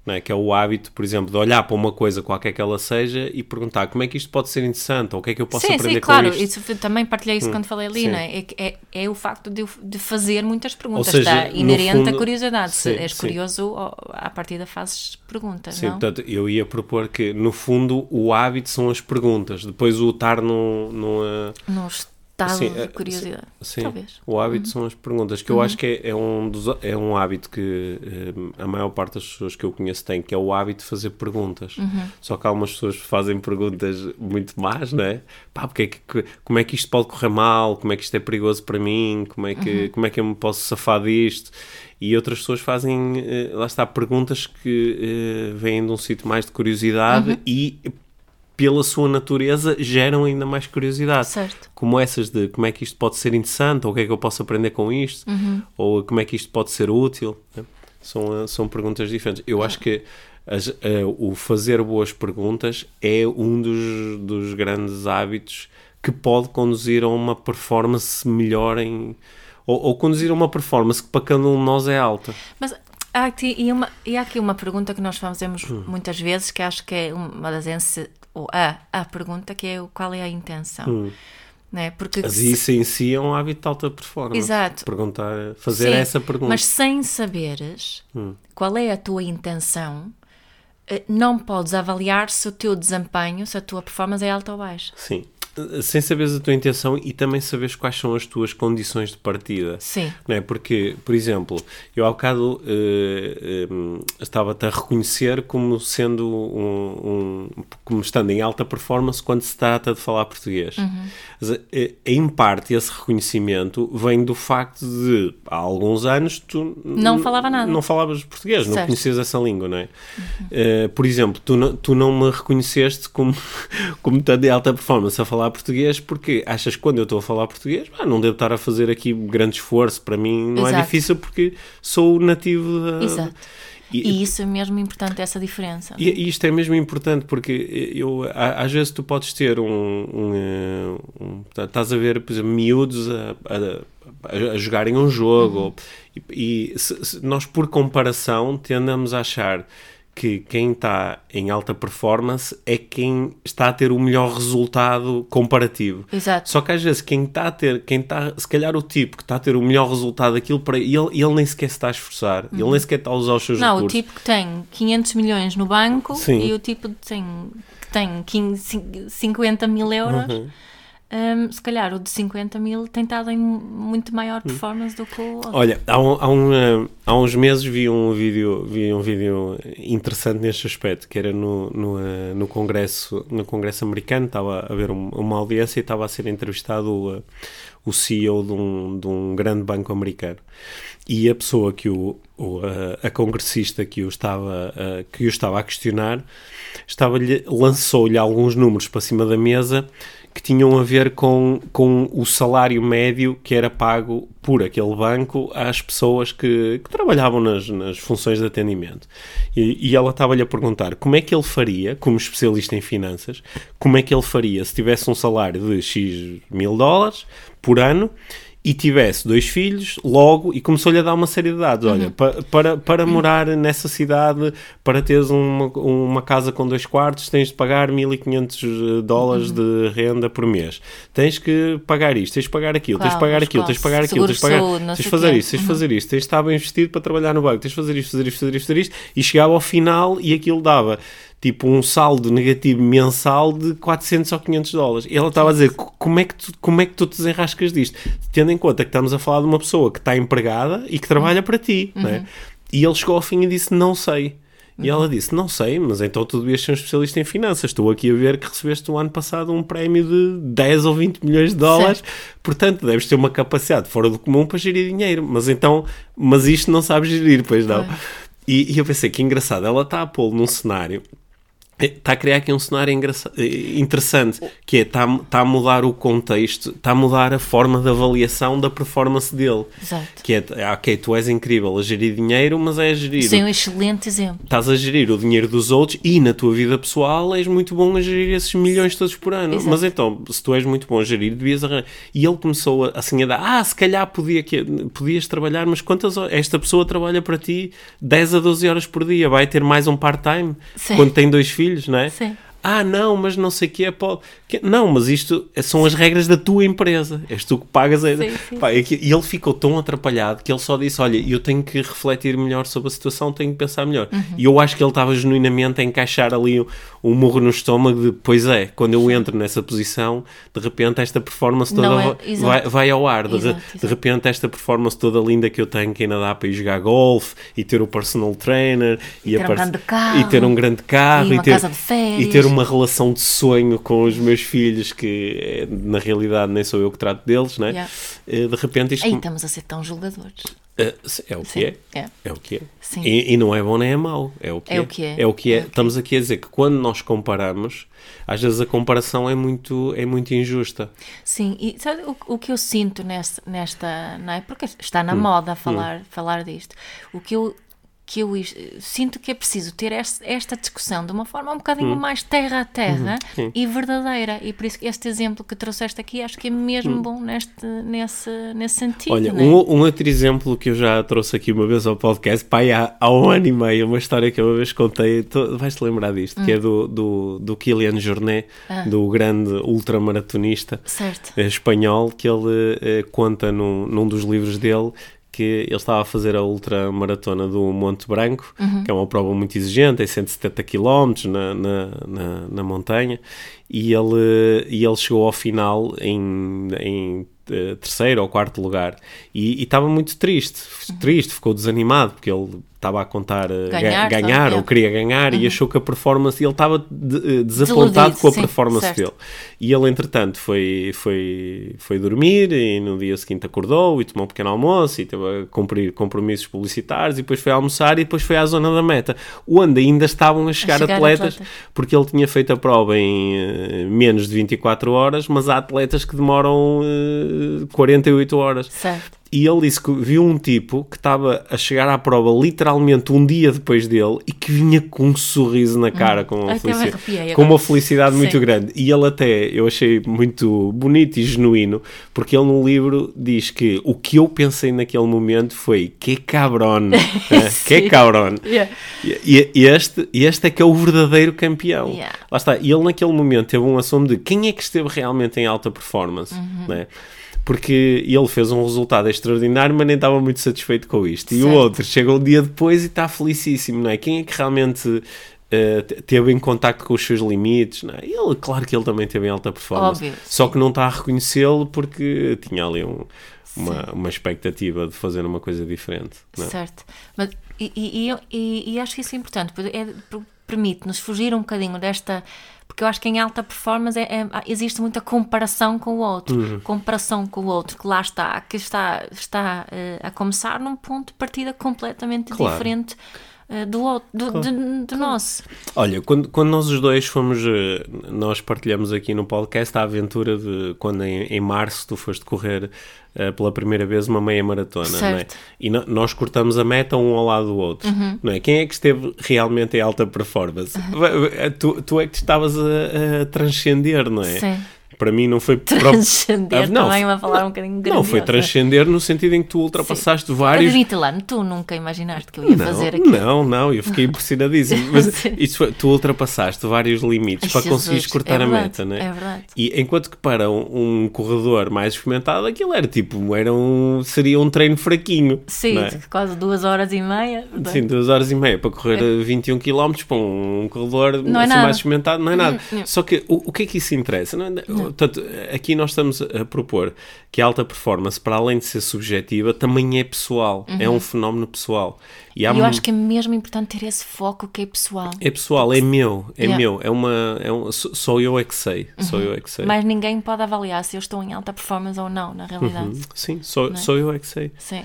É? Que é o hábito, por exemplo, de olhar para uma coisa qualquer que ela seja e perguntar como é que isto pode ser interessante ou o que é que eu posso
sim,
aprender
sim, claro.
com isto.
Isso, eu também partilhei isso quando falei ali,
sim.
não é? É, é, é o facto de, de fazer muitas perguntas.
seja,
está inerente
fundo-
à curiosidade. Se
Sim,
és
sim.
curioso, à partida fazes perguntas,
Sim,
não?
portanto, eu ia propor que, no fundo, o hábito são as perguntas. Depois o estar num... numa
No estado
Sim,
de
eh,
curiosidade.
Sim,
Talvez.
o hábito são as perguntas, que eu acho que é, é um dos, é um hábito que eh, a maior parte das pessoas que eu conheço tem, que é o hábito de fazer perguntas. Só que algumas pessoas fazem perguntas muito más, não é? Pá, porque é que, como é que isto pode correr mal? Como é que isto é perigoso para mim? Como é que, como é que eu me posso safar disto? E outras pessoas fazem, eh, lá está, perguntas que eh, vêm de um sítio mais de curiosidade e pela sua natureza geram ainda mais curiosidade
Certo.
como essas de como é que isto pode ser interessante, ou o que é que eu posso aprender com isto, ou como é que isto pode ser útil. né? São, eh, são perguntas diferentes. Eu acho que as- eh, o fazer boas perguntas é um dos, dos grandes hábitos que pode conduzir a uma performance melhor em. Ou, ou conduzir a uma performance que para cada um de nós é alta.
Mas aqui, e uma, e há aqui uma pergunta que nós fazemos
Hum.
muitas vezes, que acho que é uma das ou a, a pergunta, que é o qual é a intenção. Né? Porque
Mas
se-
isso em si é um hábito de alta performance.
Exato.
Perguntar, fazer
Sim,
essa pergunta. Hum.
Mas sem saberes qual é a tua intenção, eh, não podes avaliar se o teu desempenho, se a tua performance é alta ou baixa.
Sim. Sem saberes a tua intenção e também saberes quais são as tuas condições de partida.
Sim.
Não é? Porque, por exemplo, eu há bocado eh, eh, estava-te a reconhecer como sendo um, um- como estando em alta performance quando se trata de falar português.
Uhum.
Mas, eh, em parte, esse reconhecimento vem do facto de há alguns anos tu
Não falava nada.
Não falavas português, não
Certo.
conhecias essa língua, não é? Eh, por exemplo, tu não, tu não me reconheceste como, (laughs) como estando em alta performance a falar português porque achas que quando eu estou a falar português, ah, não devo estar a fazer aqui grande esforço. Para mim não é
Exato.
difícil porque sou nativo da.
Exato.
E,
E isso é mesmo importante, essa diferença.
e- e isto é mesmo importante porque eu, às vezes tu podes ter um. um, eh, um- tá- estás a ver, por exemplo, miúdos a, a- a- jogarem um jogo ou- e, e se- se nós, por comparação, tendemos a achar que quem está em alta performance é quem está a ter o melhor resultado comparativo.
Exato.
Só que às vezes quem está a ter, quem está, se calhar o tipo que está a ter o melhor resultado daquilo para ele, ele nem sequer se está a esforçar, ele nem sequer está a usar os seus
Não, o
recursos.
tipo que tem 500 milhões no banco
Sim.
e o tipo que tem, que tem 15, 50 mil euros,
Uhum.
Hum, se calhar o de 50 mil tem estado em muito maior performance do que o outro.
Olha, há, um- há um, eh, há uns meses vi um vídeo, vi um vídeo interessante neste aspecto, que era no, no, eh, no Congresso, no Congresso americano, estava a haver um- uma audiência e estava a ser entrevistado o, o CEO de um, de um grande banco americano. E a pessoa que o, o, eh, a congressista que o estava, eh, que o estava a questionar, estava lançou-lhe alguns números para cima da mesa que tinham a ver com, com o salário médio que era pago por aquele banco às pessoas que, que trabalhavam nas, nas funções de atendimento. E, e ela estava-lhe a perguntar como é que ele faria, como especialista em finanças, como é que ele faria se tivesse um salário de X mil dólares por ano e tivesse dois filhos, logo, e começou-lhe a dar uma série de dados. Olha, pa- para, para morar nessa cidade, para teres uma, uma casa com dois quartos, tens de pagar 1.500 dólares de renda por mês. Tens que pagar isto, tens de pagar aquilo, tens de pagar aquilo, tens de pagar aquilo, tens de pagar...
saúde,
tens de fazer isto, tens de fazer isto, tens de estar bem vestido para trabalhar no banco, tens de fazer isto, fazer isto, fazer isto, fazer isto, e chegava ao final e aquilo dava tipo um saldo negativo mensal de 400 ou 500 dólares. E ela estava a dizer, "Co- como é, que tu, como é que tu te desenrascas disto? Tendo em conta que estamos a falar de uma pessoa que está empregada e que trabalha para ti, é? E ele chegou ao fim e disse, não sei. E ela disse, não sei, mas então tu devias ser um especialista em finanças. Estou aqui a ver que recebeste o ano passado um prémio de 10 ou 20 milhões de dólares. Portanto, deves ter uma capacidade fora do comum para gerir dinheiro. Mas então, mas isto não sabes gerir, pois não. E, e eu pensei que engraçado, ela está a pô-lo num cenário Está a criar aqui um cenário eh, interessante, que é, está, está a mudar o contexto, está a mudar a forma de avaliação da performance dele.
Exato.
Que é, ah, ok, tu és incrível a gerir dinheiro, mas é a gerir...
Sim, um excelente exemplo.
Estás a gerir o dinheiro dos outros e na tua vida pessoal és muito bom a gerir esses milhões todos por ano.
Exato.
Mas então, se tu és muito bom a gerir, devias arranjar... E ele começou a, assim a dar, ah, se calhar podia, podias trabalhar, mas quantas horas? Esta pessoa trabalha para ti 10 a 12 horas por dia, vai ter mais um part-time quando tem dois filhos, não é?
Sim.
Ah, não, mas não sei o que é. Pode... Não, mas isto são as regras da tua empresa. És tu que pagas. A...
Sim, sim.
Pá, é e ele ficou tão atrapalhado que ele só disse: Olha, eu tenho que refletir melhor sobre a situação, tenho que pensar melhor.
Uhum.
E eu acho que ele estava genuinamente a encaixar ali um, murro no estômago de: Pois é, quando eu entro nessa posição, de repente esta performance toda
é-
vai, vai ao ar. De,
Exato,
de repente esta performance toda linda que eu tenho, que ainda dá para ir jogar golfe e ter o personal trainer e,
ter um carro,
e ter um grande carro
e uma
ter, e ter uma relação de sonho com os meus filhos que eh, na realidade nem sou eu que trato deles, né?
Yeah.
Eh, De repente isto
Aí estamos a ser tão julgadores.
Eh, é o que
Sim,
é.
é.
É o que é. E, e não é bom nem é mau. É o que é.
É o que é.
É o que é.
É o que é.
Estamos aqui a dizer que quando nós comparamos, às vezes a comparação é muito, é muito injusta.
Sim, e sabe o, o que eu sinto nesta, nesta não é? Porque está
Hum.
na moda falar, falar disto. O que eu, que eu sinto que é preciso ter esta discussão de uma forma um bocadinho
Hum.
mais terra a terra
Uhum.
e verdadeira. E por isso que este exemplo que trouxeste aqui acho que é mesmo bom neste, nesse, nesse sentido.
Hum. Olha,
não é?
um, um outro exemplo que eu já trouxe aqui uma vez ao podcast, pai, há, há um ano e meio, uma história que eu uma vez contei, vais-te lembrar disto,
Hum.
que é do, do, do Kilian Jornet,
Ah.
do grande ultramaratonista
Certo.
eh, espanhol, que ele eh, conta num, num dos livros dele que ele estava a fazer a ultramaratona do Monte Branco,
Uhum.
que é uma prova muito exigente, tem 170 km na, na, na, na montanha, e ele, e ele chegou ao final em, em eh, terceiro ou quarto lugar, e e estava muito triste, triste, ficou desanimado, porque ele estava a contar eh, ga-
Ganhar,
ganhar, ou queria ganhar, e achou que a performance, ele estava de- eh, desapontado
Desiludido,
com a
sim,
performance
certo.
dele. E ele, entretanto, foi, foi, foi dormir e no dia seguinte acordou e tomou um pequeno almoço e teve a cumprir compromissos publicitários e depois foi almoçar e depois foi à zona da meta, onde ainda estavam a chegar,
chegar
atletas,
atletas.
porque ele tinha feito a prova em eh, menos de 24 horas, mas há atletas que demoram eh, 48 horas.
Certo.
E ele disse que viu um tipo que estava a chegar à prova literalmente um dia depois dele e que vinha com um sorriso na cara, com, uma felicidade, com uma felicidade muito
Sim.
grande. E ele até, eu achei muito bonito e genuíno, porque ele no livro diz que o que eu pensei naquele momento foi que cabrón, eh, (laughs) que cabrón.
Yeah.
E, este, este é que é o verdadeiro campeão.
Yeah.
Lá está. E ele naquele momento teve um assomo de quem é que esteve realmente em alta performance,
Uhum.
né? Porque ele fez um resultado extraordinário, mas nem estava muito satisfeito com isto. E o
Certo.
outro chega um dia depois e está felicíssimo, não é? Quem é que realmente te- teve em contacto com os seus limites, não é? Ele, claro que ele também teve em alta performance.
Óbvio,
Só que não está a reconhecê-lo porque tinha ali um- uma, uma expectativa de fazer uma coisa diferente. É?
Certo. Mas, e, e, e e- acho que isso é importante, é- per- permite-nos fugir um bocadinho desta. Porque eu acho que em alta performance é- é- existe muita comparação com o outro.
Uhum.
Comparação com o outro, que lá está, que está, está eh, a começar num ponto de partida completamente
Claro.
diferente eh, do, do, de- do nosso.
Olha, quando, quando nós os dois fomos, eh, nós partilhamos aqui no podcast a aventura de quando em, em março tu foste correr eh, pela primeira vez uma meia maratona, não é? E no- nós cortamos a meta um ao lado do outro, não é? Quem é que esteve realmente em alta performance? Va- Tu, tu é que te estavas a, a transcender, não é?
Sim.
Para mim não foi (laughs)
Transcender
Ah, não,
também, uma falar um bocadinho
Não, foi
grandiosa.
transcender no sentido em que tu ultrapassaste vários
Admite lá, tu nunca imaginaste que eu ia
não,
fazer aquilo.
Não, não, eu fiquei (laughs) impressionadíssimo. Mas
Sim.
isso foi- tu ultrapassaste vários limites
Ai,
para
Jesus,
conseguires cortar
é
a
verdade,
meta, né?
é verdade.
E enquanto que para um, um corredor mais experimentado, aquilo era tipo, era um, seria um treino fraquinho.
Sim,
não é?
quase duas horas e meia.
Sim, duas horas e meia para correr a 21 km para um corredor
Não é
assim, mais experimentado, não é nada.
Hum, hum.
Só que o, o que é que isso interessa? Não é- Portanto, aqui nós estamos a propor que a alta performance, para além de ser subjetiva, também é pessoal, é um fenómeno pessoal. E
Uhum. E eu
mu-
acho que é mesmo importante ter esse foco que é pessoal.
é pessoal, é meu, é
Yeah.
meu, é uma, é um, só eu é que sei, só eu é que sei.
Mas ninguém pode avaliar se eu estou em alta performance ou não, na realidade.
Uhum. Sim, só, só eu é que sei.
Sim.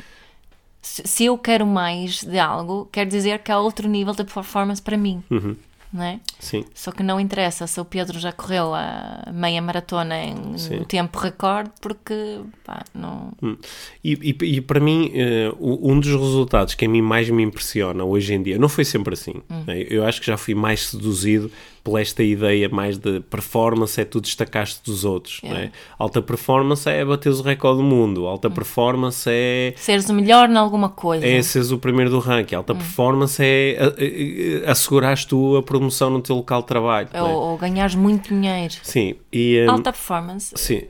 Se, se eu quero mais de algo, quer dizer que há outro nível de performance para mim.
Uhum.
É?
Sim.
Só que não interessa se o Pedro já correu a meia maratona em
Sim.
tempo recorde, porque pá, não.
E, e- e para mim, o- um dos resultados que a mim mais me impressiona hoje em dia, não foi sempre assim. né? Eu acho que já fui mais seduzido por esta ideia mais de performance é tu destacaste dos outros.
Yeah.
né? Alta performance é bateres o recorde do mundo. Alta performance é
Seres o melhor em alguma coisa.
é seres o primeiro do ranking. Alta performance é assegurares tu a promoção no teu local de trabalho.
ou,
né?
ou ganhares muito dinheiro.
Sim, e, hum,
Alta performance.
sim.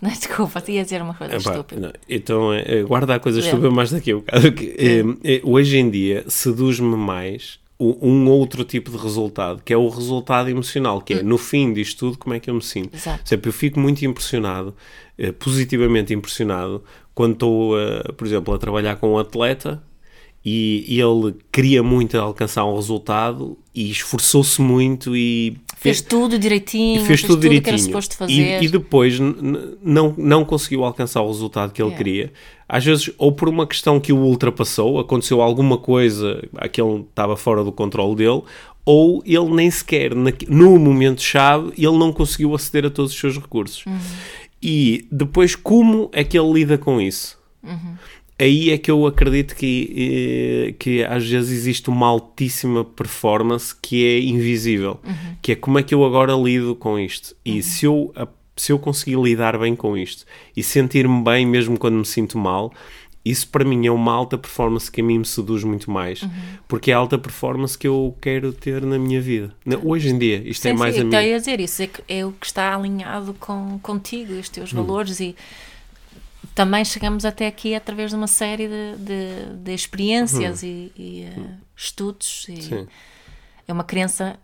Não, (laughs) desculpa, ia dizer uma coisa
Epá,
estúpida.
não, então, é, guarda a coisa
É.
estúpida mais daqui a bocado. que, é, é, hoje em dia, seduz-me mais um outro tipo de resultado, que é o resultado emocional, que é, no fim disto tudo, como é que eu me sinto.
Exato.
Exemplo, eu fico muito impressionado, eh, positivamente impressionado, quando estou, eh, por exemplo, a trabalhar com um atleta e ele queria muito alcançar um resultado e esforçou-se muito e
Fez tudo direitinho,
e fez, tudo
que era
direitinho.
suposto
E-
fazer.
E, depois n- n- não, não conseguiu alcançar o resultado que ele
Yeah.
queria. Às vezes, ou por uma questão que o ultrapassou, aconteceu alguma coisa que ele estava fora do controle dele, ou ele nem sequer, no momento-chave, ele não conseguiu aceder a todos os seus recursos.
Uhum.
E depois, como é que ele lida com isso?
Uhum.
Aí é que eu acredito que, eh, que às vezes existe uma altíssima performance que é invisível.
Uhum.
Que é como é que eu agora lido com isto. E se eu, a- se eu conseguir lidar bem com isto e sentir-me bem mesmo quando me sinto mal, isso para mim é uma alta performance que a mim me seduz muito mais.
Uhum.
Porque é a alta performance que eu quero ter na minha vida. Hoje em dia, isto é
Sim,
mais
sim,
a mim.
ia dizer isso, é, que é o que está alinhado com, contigo os teus
Hum.
valores e também chegamos até aqui através de uma série de, de, de experiências e, e, eh, estudos e.
Sim.
é uma crença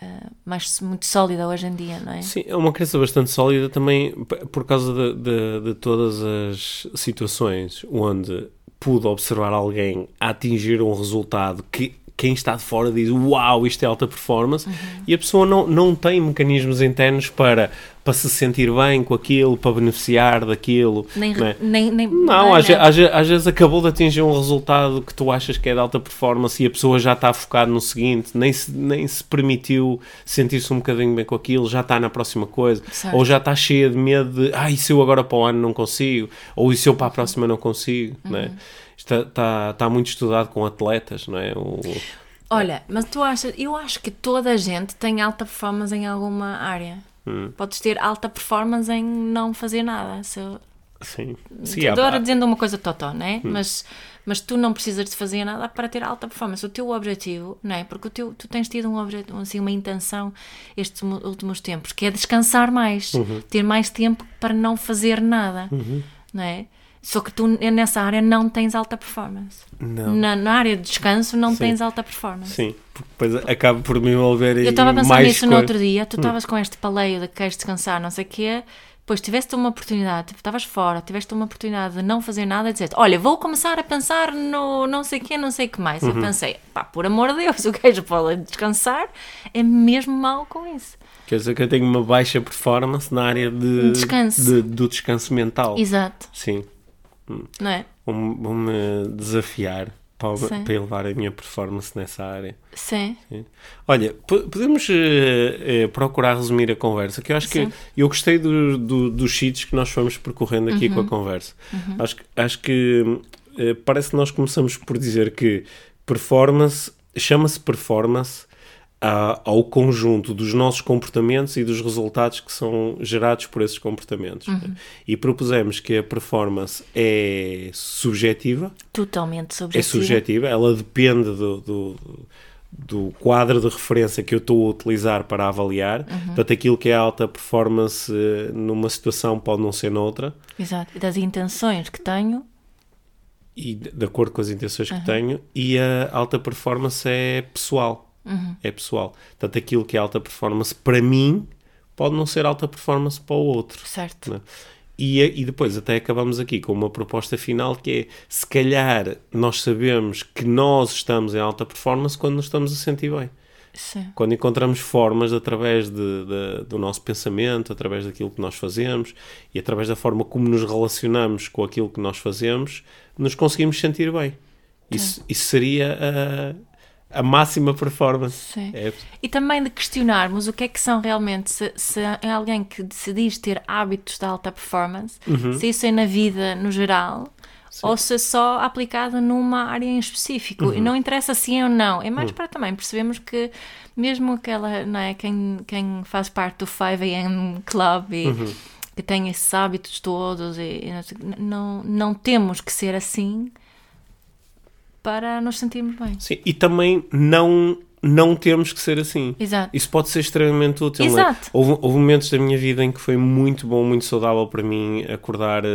eh, mais muito sólida hoje em dia, não é?
Sim, é uma crença bastante sólida também por causa de, de- de todas as situações onde pude observar alguém a atingir um resultado que quem está de fora diz uau, isto é alta performance
Uhum.
e a pessoa não, não tem mecanismos internos para, para se sentir bem com aquilo, para beneficiar daquilo.
Nem,
não é?
nem, nem,
Não,
é
às,
nada.
às, às vezes acabou de atingir um resultado que tu achas que é de alta performance e a pessoa já está focada no seguinte, nem se, nem se permitiu sentir-se um bocadinho bem com aquilo, já está na próxima coisa,
Certo.
ou já está cheia de medo de, ah, e se eu agora para o ano não consigo, ou e se eu para a próxima não consigo, não é? Está, está, está muito estudado com atletas, não é? O,
Olha, mas tu achas, eu acho que toda a gente tem alta performance em alguma área.
Hum.
Podes ter alta performance em não fazer nada. Se eu,
sim. Sim,
Adoro
há-
dizendo uma coisa totó, não
Hum.
é? Mas, mas tu não precisas de fazer nada para ter alta performance. O teu objetivo, não é? Porque o teu, tu tens tido um objetivo, assim, uma intenção estes mo- últimos tempos, que é descansar mais,
Uhum.
ter mais tempo para não fazer nada, não é? Só que tu nessa área não tens alta performance.
Não.
Na, na área de descanso não
Sim.
tens alta performance.
Sim, porque depois acaba por me envolver
Eu estava a pensar nisso no
coi-
outro dia.
Hum.
Tu estavas com este paleio de que queres descansar, não sei o quê. Depois tiveste uma oportunidade, tipo, estavas fora, tiveste uma oportunidade de não fazer nada e dizer olha, vou começar a pensar no não sei o quê, não sei o que mais.
Uhum.
Eu pensei, pá, por amor de Deus, (laughs) o gajo pode descansar é mesmo mau com isso.
Quer dizer que eu tenho uma baixa performance na área de,
Descanso.
de- do descanso mental.
Exato,
Sim.
Não é?
Vou-me desafiar para,
Sim.
para elevar a minha performance nessa área.
Sim.
Sim. Olha, po- podemos eh, eh, procurar resumir a conversa, que eu acho
Sim.
que eu gostei do- do- dos sítios que nós fomos percorrendo aqui com a conversa. Acho, que- acho que eh, parece que nós começamos por dizer que performance, chama-se performance a- ao conjunto dos nossos comportamentos e dos resultados que são gerados por esses comportamentos. E propusemos que a performance é subjetiva,
Totalmente
é
subjetivo.
subjetiva, ela depende do, do, do quadro de referência que eu estou a utilizar para avaliar. Portanto, aquilo que é alta performance numa situação pode não ser noutra,
Exato. E das intenções que tenho,
e de de acordo com as intenções que tenho, e a alta performance é pessoal. É pessoal. Portanto, aquilo que é alta performance para mim pode não ser alta performance para o outro.
certo?
né? E, e depois até acabamos aqui com uma proposta final que é se calhar nós sabemos que nós estamos em alta performance quando nos estamos a sentir bem.
Sim.
Quando encontramos formas através de, de- do nosso pensamento, através daquilo que nós fazemos e através da forma como nos relacionamos com aquilo que nós fazemos, nos conseguimos sentir bem. Isso, isso seria a máxima performance.
Sim.
É,
E também de questionarmos o que é que são realmente, se, se é alguém que diz ter hábitos de alta performance, se isso é na vida no geral, ou se é só aplicado numa área em específico. E não interessa se é ou não, é mais para também percebemos que mesmo aquela, não é, quem, quem faz parte do 5am Club e que tem esses hábitos todos, e, não, não temos que ser assim para nos sentirmos bem.
sim. E também não, não temos que ser assim.
Exato.
Isso pode ser extremamente útil. é?
Exato.
Houve, houve momentos da minha vida em que foi muito bom, muito saudável para mim acordar eh,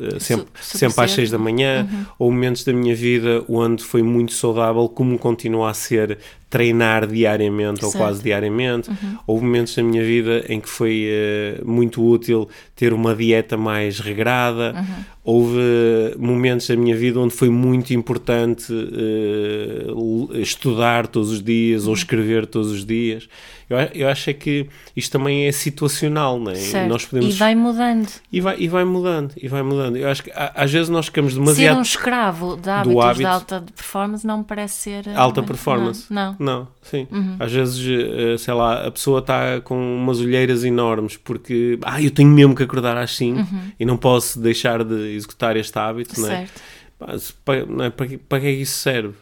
eh, sempre,
super
sempre às. 6 da manhã. Houve momentos da minha vida onde foi muito saudável, como continua a ser treinar diariamente ou
Certo.
quase diariamente. Houve momentos da minha vida em que foi eh, muito útil ter uma dieta mais regrada. Houve eh, momentos da minha vida onde foi muito importante l- estudar todos os dias ou escrever todos os dias. Eu, eu acho é que isto também é situacional, não é?
Certo.
Nós podemos...
E vai mudando.
e vai e vai mudando, e vai mudando. Eu acho que a- às vezes nós ficamos
Ser
demasiado
um escravo de hábitos
hábito.
de alta performance não me parece ser. eh,
alta
não,
performance.
Não. não.
Não, sim. Às vezes, eh, sei lá, a pessoa está com umas olheiras enormes porque, ah, eu tenho mesmo que acordar às 5 e não posso deixar de executar este hábito, não é?
Certo.
Pá, Para, não é? para, para que é que isso serve?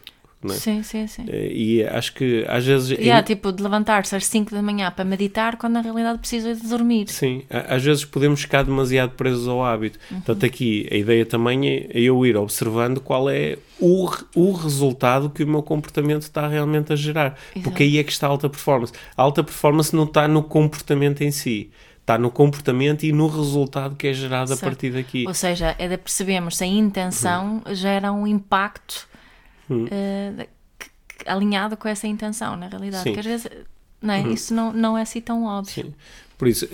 Não é?
Sim, sim, sim.
Eh, E acho que às vezes.
E há tipo de levantar-se às 5 da manhã para meditar quando na realidade precisa de dormir.
Sim, a- às vezes podemos ficar demasiado presos ao hábito.
Uhum.
Portanto, aqui a ideia também é eu ir observando qual é o, o resultado que o meu comportamento está realmente a gerar. Porque aí é que está a alta performance. A alta performance não está no comportamento em si, está no comportamento e no resultado que é gerado a
Certo.
partir daqui.
Ou seja, é de percebermos se a intenção
Uhum.
gera um impacto que- alinhado com essa intenção, na realidade.
Sim. Uhum.
Que às vezes não é? isso não, não é assim tão óbvio.
Sim. Por isso,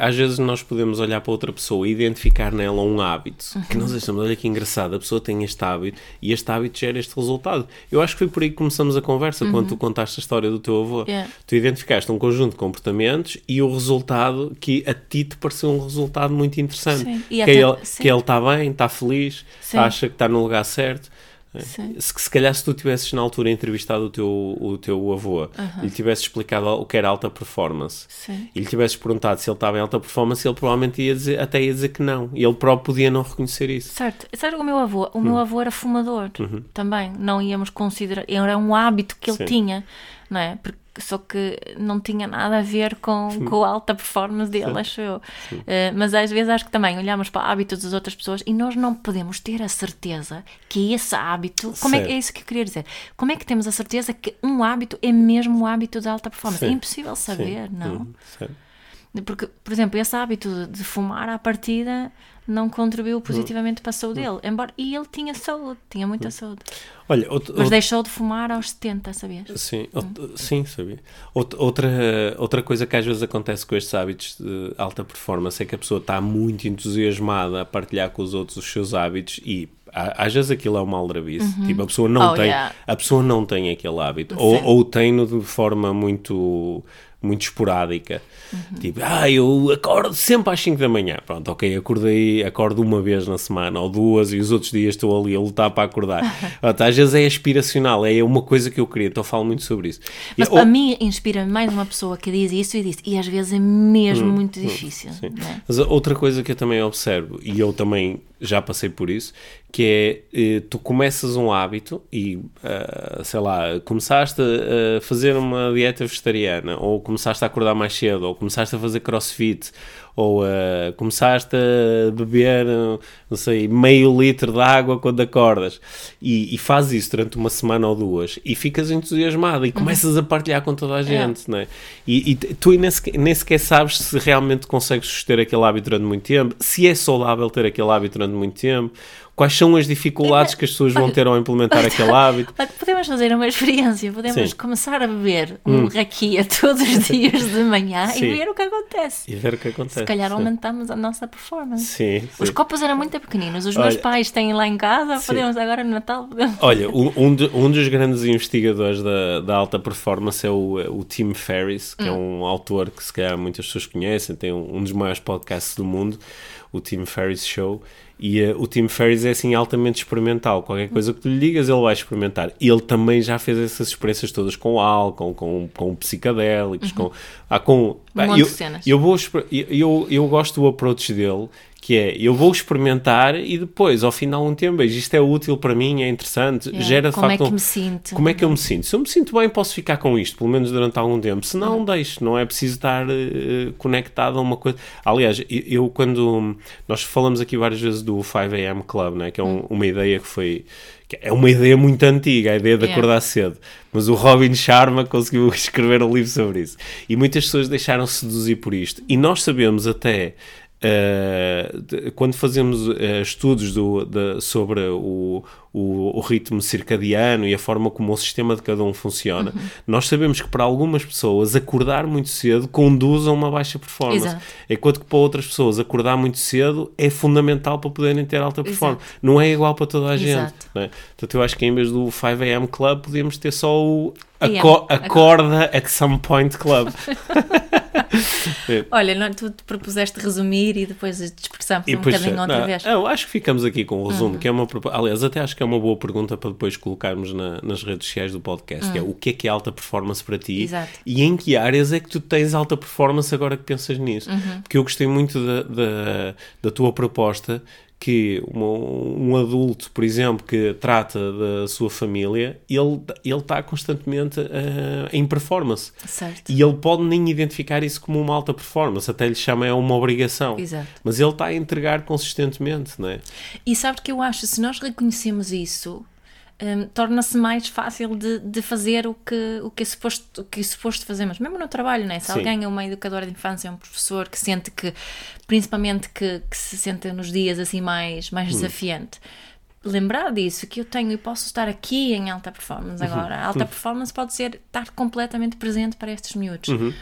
às vezes nós podemos olhar para outra pessoa e identificar nela um hábito que nós achamos, olha que engraçado, a pessoa tem este hábito e este hábito gera este resultado. Eu acho que foi por aí que começamos a conversa quando tu contaste a história do teu avô.
Yeah.
Tu identificaste um conjunto de comportamentos e o resultado que a ti te pareceu um resultado muito interessante.
Sim. E
Que,
até-
ele,
sim.
que ele está bem, está feliz,
Sim.
acha que está no lugar certo.
Sim.
Se, se calhar se tu tivesses na altura entrevistado o teu, o teu avô e lhe tivesses explicado o que era alta performance
Sim.
e lhe tivesses perguntado se ele estava em alta performance, ele provavelmente ia dizer, até ia dizer que não. E ele próprio podia não reconhecer isso.
Certo. Sabe o meu avô? O
Hum.
meu avô era fumador também. Não íamos considerar. Era um hábito que ele
Sim.
tinha, não é? Porque, só que não tinha nada a ver com, com a alta performance dele, acho eu. Eh, mas às vezes acho que também olhamos para hábitos das outras pessoas e nós não podemos ter a certeza que esse hábito. Como é,
Certo.
é isso que eu queria dizer? Como é que temos a certeza que um hábito é mesmo um hábito de alta performance? É
Sim.
impossível saber,
Sim.
não?
Hum, certo.
Porque, por exemplo, esse hábito de fumar à partida não contribuiu positivamente para a saúde dele. Embora, e ele tinha saúde, tinha muita saúde.
Olha, outro,
Mas
outro-
deixou de fumar aos 70, sabias?
Sim, out- sim, sabia. Out- Outra, outra coisa que às vezes acontece com estes hábitos de alta performance é que a pessoa está muito entusiasmada a partilhar com os outros os seus hábitos e às vezes aquilo é uma aldrabice. Tipo, a pessoa não
Oh,
tem,
yeah.
a pessoa não tem aquele hábito ou, ou tem-no de forma muito muito esporádica.
Uhum.
Tipo, ah, eu acordo sempre às 5 da manhã. Pronto, ok, acordei, acordo uma vez na semana ou duas e os outros dias estou ali a lutar para acordar. (laughs) Pronto, às vezes é aspiracional, é uma coisa que eu queria, então falo muito sobre isso.
Mas
E-
para
ou-
mim inspira mais uma pessoa que diz isso e diz, e às vezes é mesmo muito difícil.
Hum, Sim.
não é?
Mas a outra coisa que eu também observo, e eu também já passei por isso, que é, eh, tu começas um hábito e, ah, sei lá, começaste a fazer uma dieta vegetariana, ou começaste a acordar mais cedo, ou começaste a fazer crossfit, ou ah, começaste a beber, não sei, meio litro de água quando acordas, e, e fazes isso durante uma semana ou duas, e ficas entusiasmado, e começas a partilhar com toda a gente, não é? E, e tu nem sequer, nem sequer sabes se realmente consegues suster aquele hábito durante muito tempo, se é saudável ter aquele hábito durante muito tempo, quais são as dificuldades que as pessoas vão ter ao implementar aquele hábito.
Podemos fazer uma experiência, podemos
Sim.
começar a beber um raquia todos os (laughs) dias de manhã
Sim.
e ver o que acontece.
E ver o que acontece.
Se calhar
Sim.
aumentamos a nossa performance.
Sim,
Os copos eram muito pequeninos, os meus
Olha-
pais têm lá em casa, podemos agora no Natal. podemos-
Olha, um, de- um dos grandes investigadores da, da alta performance é o, o Tim Ferriss, que é um autor que se calhar muitas pessoas conhecem, tem um, um dos maiores podcasts do mundo. O Tim Ferriss Show, e uh, o Tim Ferriss é assim altamente experimental. Qualquer coisa que tu lhe digas, ele vai experimentar. Ele também já fez essas experiências todas com álcool, com, com psicadélicos, com. Ah, com
Um monte
eu, eu, vou, eu, eu gosto do approach dele, que é eu vou experimentar e depois, ao final de um tempo, vejo, isto é útil para mim, é interessante,
Yeah.
gera de
Como é
facto.
que
um-
me sinto?
Como é que eu me sinto? Se eu me sinto bem, posso ficar com isto, pelo menos durante algum tempo. Se
Uhum.
não, deixo. Não é preciso estar eh, conectado a uma coisa. Aliás, eu, quando. Nós falamos aqui várias vezes do 5am Club, né? que é um-
Uhum.
uma ideia que foi. que É uma ideia muito antiga, a ideia de
Yeah.
acordar cedo. Mas o Robin Sharma conseguiu (laughs) escrever um livro sobre isso. E muitas pessoas deixaram seduzir por isto. E nós sabemos até. Eh, quando fazemos eh, estudos do, de- sobre o, o, o ritmo circadiano e a forma como o sistema de cada um funciona, nós sabemos que para algumas pessoas acordar muito cedo conduz a uma baixa performance.
Exato.
Enquanto que para outras pessoas acordar muito cedo é fundamental para poderem ter alta performance. Não é igual para toda a gente.
Exato.
não é? Portanto, eu acho que em vez do 5am Club podíamos ter só o
AM.
aco Acorda at Some Point Club. (laughs)
Olha, não, tu te propuseste resumir e depois dispersamos
E
um
depois,
bocadinho outra
não,
vez.
Eu acho que ficamos aqui com o resumo, que é uma aliás, até acho que é uma boa pergunta para depois colocarmos na- nas redes sociais do podcast, que é o que é que é alta performance para ti
Exato.
e em que áreas é que tu tens alta performance agora que pensas nisso.
Uhum.
Porque eu gostei muito da, da, da tua proposta que uma- um adulto, por exemplo, que trata da sua família, ele ele está constantemente eh, em performance.
Certo.
E ele pode nem identificar isso como uma alta performance, até lhe chama é uma obrigação.
Exato.
Mas ele está a entregar consistentemente, não é?
E sabe o que eu acho? Se nós reconhecemos isso, hum, torna-se mais fácil de, de fazer o que, o, que é suposto, o que é suposto fazermos, mesmo no trabalho, não é? Se
Sim.
alguém é uma educadora de infância, é um professor que sente que, principalmente que, que se sente nos dias assim mais, mais
Hum.
desafiante. Lembrar disso, que eu tenho e posso estar aqui em alta performance
Uhum.
agora. A alta performance pode ser estar completamente presente para estes miúdos.
Uhum.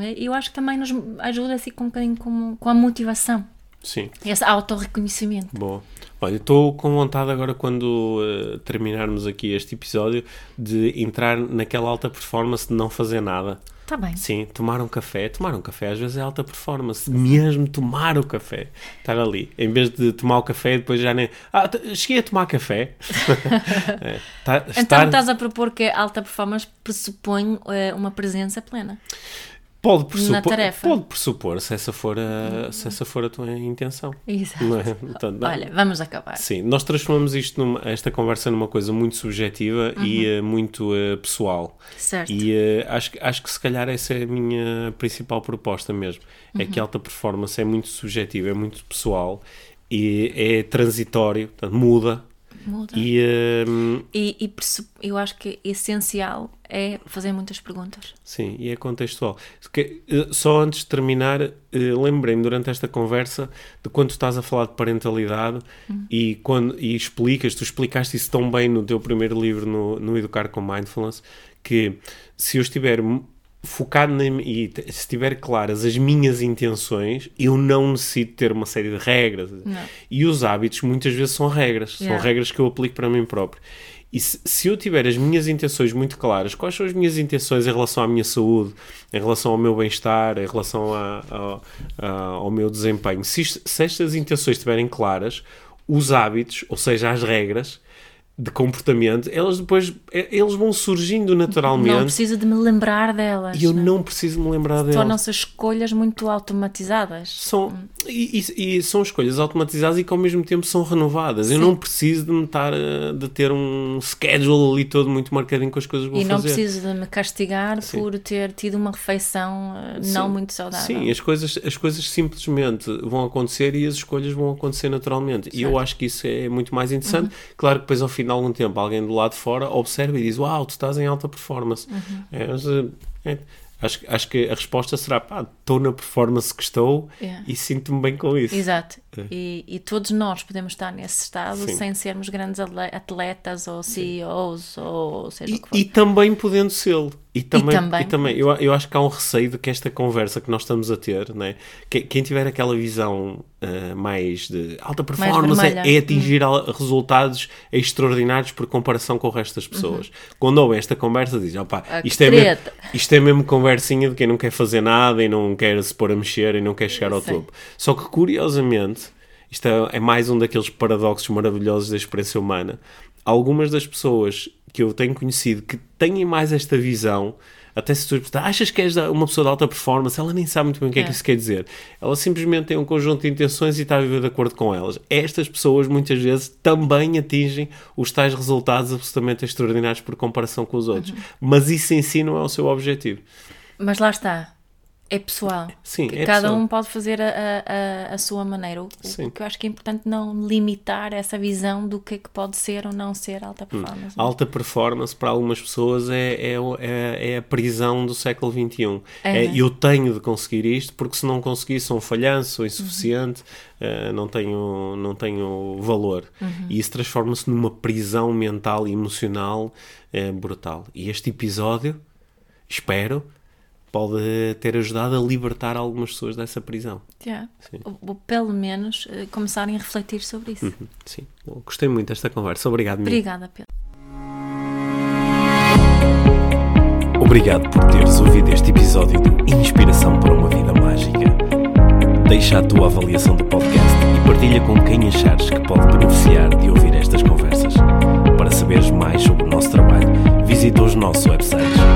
é? E eu acho que também nos ajuda assim com um bocadinho com, com a motivação,
Sim,
esse autorreconhecimento.
boa. Olha, estou com vontade agora, quando eh, terminarmos aqui este episódio, de entrar naquela alta performance de não fazer nada.
Está bem.
Sim, tomar um café. Tomar um café às vezes é alta performance. Mesmo tomar o café. Estar ali. Em vez de tomar o café e depois já nem. Ah, cheguei a tomar café. (laughs) É, tá-
Então
estar-
estás a propor que a alta performance pressupõe eh, uma presença plena.
Pode pressupor,
tarefa.
pode pressupor se essa, for a, se essa for a tua intenção.
Exato.
É? Portanto,
Olha, vamos acabar.
Sim, nós transformamos isto numa, esta conversa numa coisa muito subjetiva e eh, muito eh, pessoal.
Certo.
E eh, acho, acho que se calhar essa é a minha principal proposta mesmo. É que a alta performance é muito subjetiva, é muito pessoal e é transitório, portanto, muda.
Muda.
E eh,
E, e pressu- eu acho que essencial é fazer muitas perguntas.
Sim, e é contextual. Eh, só antes de terminar, eh, lembrei-me durante esta conversa de quando tu estás a falar de parentalidade e, quando, e explicas, tu explicaste isso tão bem no teu primeiro livro, no, no Educar com Mindfulness, que se eu estiver focado na, e se estiver claras as minhas intenções, eu não necessito ter uma série de regras. E os hábitos muitas vezes são regras, são
Yeah.
regras que eu aplico para mim próprio. E se, se eu tiver as minhas intenções muito claras, quais são as minhas intenções em relação à minha saúde, em relação ao meu bem-estar, em relação a- a- a- ao meu desempenho, se, se estas intenções estiverem claras, os hábitos, ou seja, as regras de comportamento, elas depois eh, eles vão surgindo
Não
naturalmente
preciso de me lembrar delas.
e eu
né?
não preciso me lembrar delas.
Tornam-se escolhas muito automatizadas.
São, e, e- e são escolhas automatizadas e que ao mesmo tempo são renovadas. Eu
Sim.
não preciso de me estar a- de ter um schedule ali todo muito marcadinho com as coisas que vou
E não
fazer.
preciso de me castigar
Sim.
por ter tido uma refeição eh, não
Sim.
muito saudável.
Sim, as coisas, as coisas simplesmente vão acontecer e as escolhas vão acontecer naturalmente. E eu
Certo.
acho que isso é muito mais interessante. Claro que depois ao fim de algum tempo alguém do lado de fora observa e diz: Uau, tu estás em alta performance. É, mas, é, acho, que- acho que a resposta será: pá, estou na performance que estou
Yeah.
e sinto-me bem com isso.
Exato.
É.
E, e todos nós podemos estar nesse estado
Sim.
sem sermos grandes atle- atletas ou CEOs ou seja o
E,
que for.
e também podendo sê-lo. E também,
E também.
e também eu, eu acho que há um receio de que esta conversa que nós estamos a ter, né? que, quem tiver aquela visão ah, mais de alta performance é, é atingir al- resultados extraordinários por comparação com o resto das pessoas. Quando houve esta conversa, diz: opá,
Ah,
isto, é mesmo,
treta."
isto é mesmo conversinha de quem não quer fazer nada e não quer se pôr a mexer e não quer chegar ao
Sim.
topo. Só que curiosamente, isto é, é mais um daqueles paradoxos maravilhosos da experiência humana. Algumas das pessoas que eu tenho conhecido que têm mais esta visão, até se tu perguntar, achas que és uma pessoa de alta performance, ela nem sabe muito bem o que é, que
É.
isso quer dizer. Ela simplesmente tem um conjunto de intenções e está a viver de acordo com elas. Estas pessoas muitas vezes também atingem os tais resultados absolutamente extraordinários por comparação com os outros. Mas isso em si não é o seu objetivo.
Mas lá está. É pessoal.
Sim, é
cada
pessoal.
um pode fazer a, a, a- sua maneira. O, o que eu acho que é importante não limitar essa visão do que é que pode ser ou não ser alta performance.
Alta performance para algumas pessoas é, é, é, é a prisão do século XXI. É,
Aham.
eu tenho de conseguir isto porque se não conseguir sou um falhanço, sou insuficiente, eh, não, tenho, não tenho valor. E isso transforma-se numa prisão mental e emocional eh, brutal. E este episódio, espero, pode ter ajudado a libertar algumas pessoas dessa prisão.
Yeah.
Sim.
Ou, ou pelo menos eh, começarem a refletir sobre isso.
Sim, Bom, gostei muito desta conversa. Obrigado, Mia.
Obrigada, Pedro.
Obrigado por teres ouvido este episódio de Inspiração para uma Vida Mágica. Deixa a tua avaliação do podcast e partilha com quem achares que pode beneficiar de ouvir estas conversas. Para saberes mais sobre o nosso trabalho, visita os nossos websites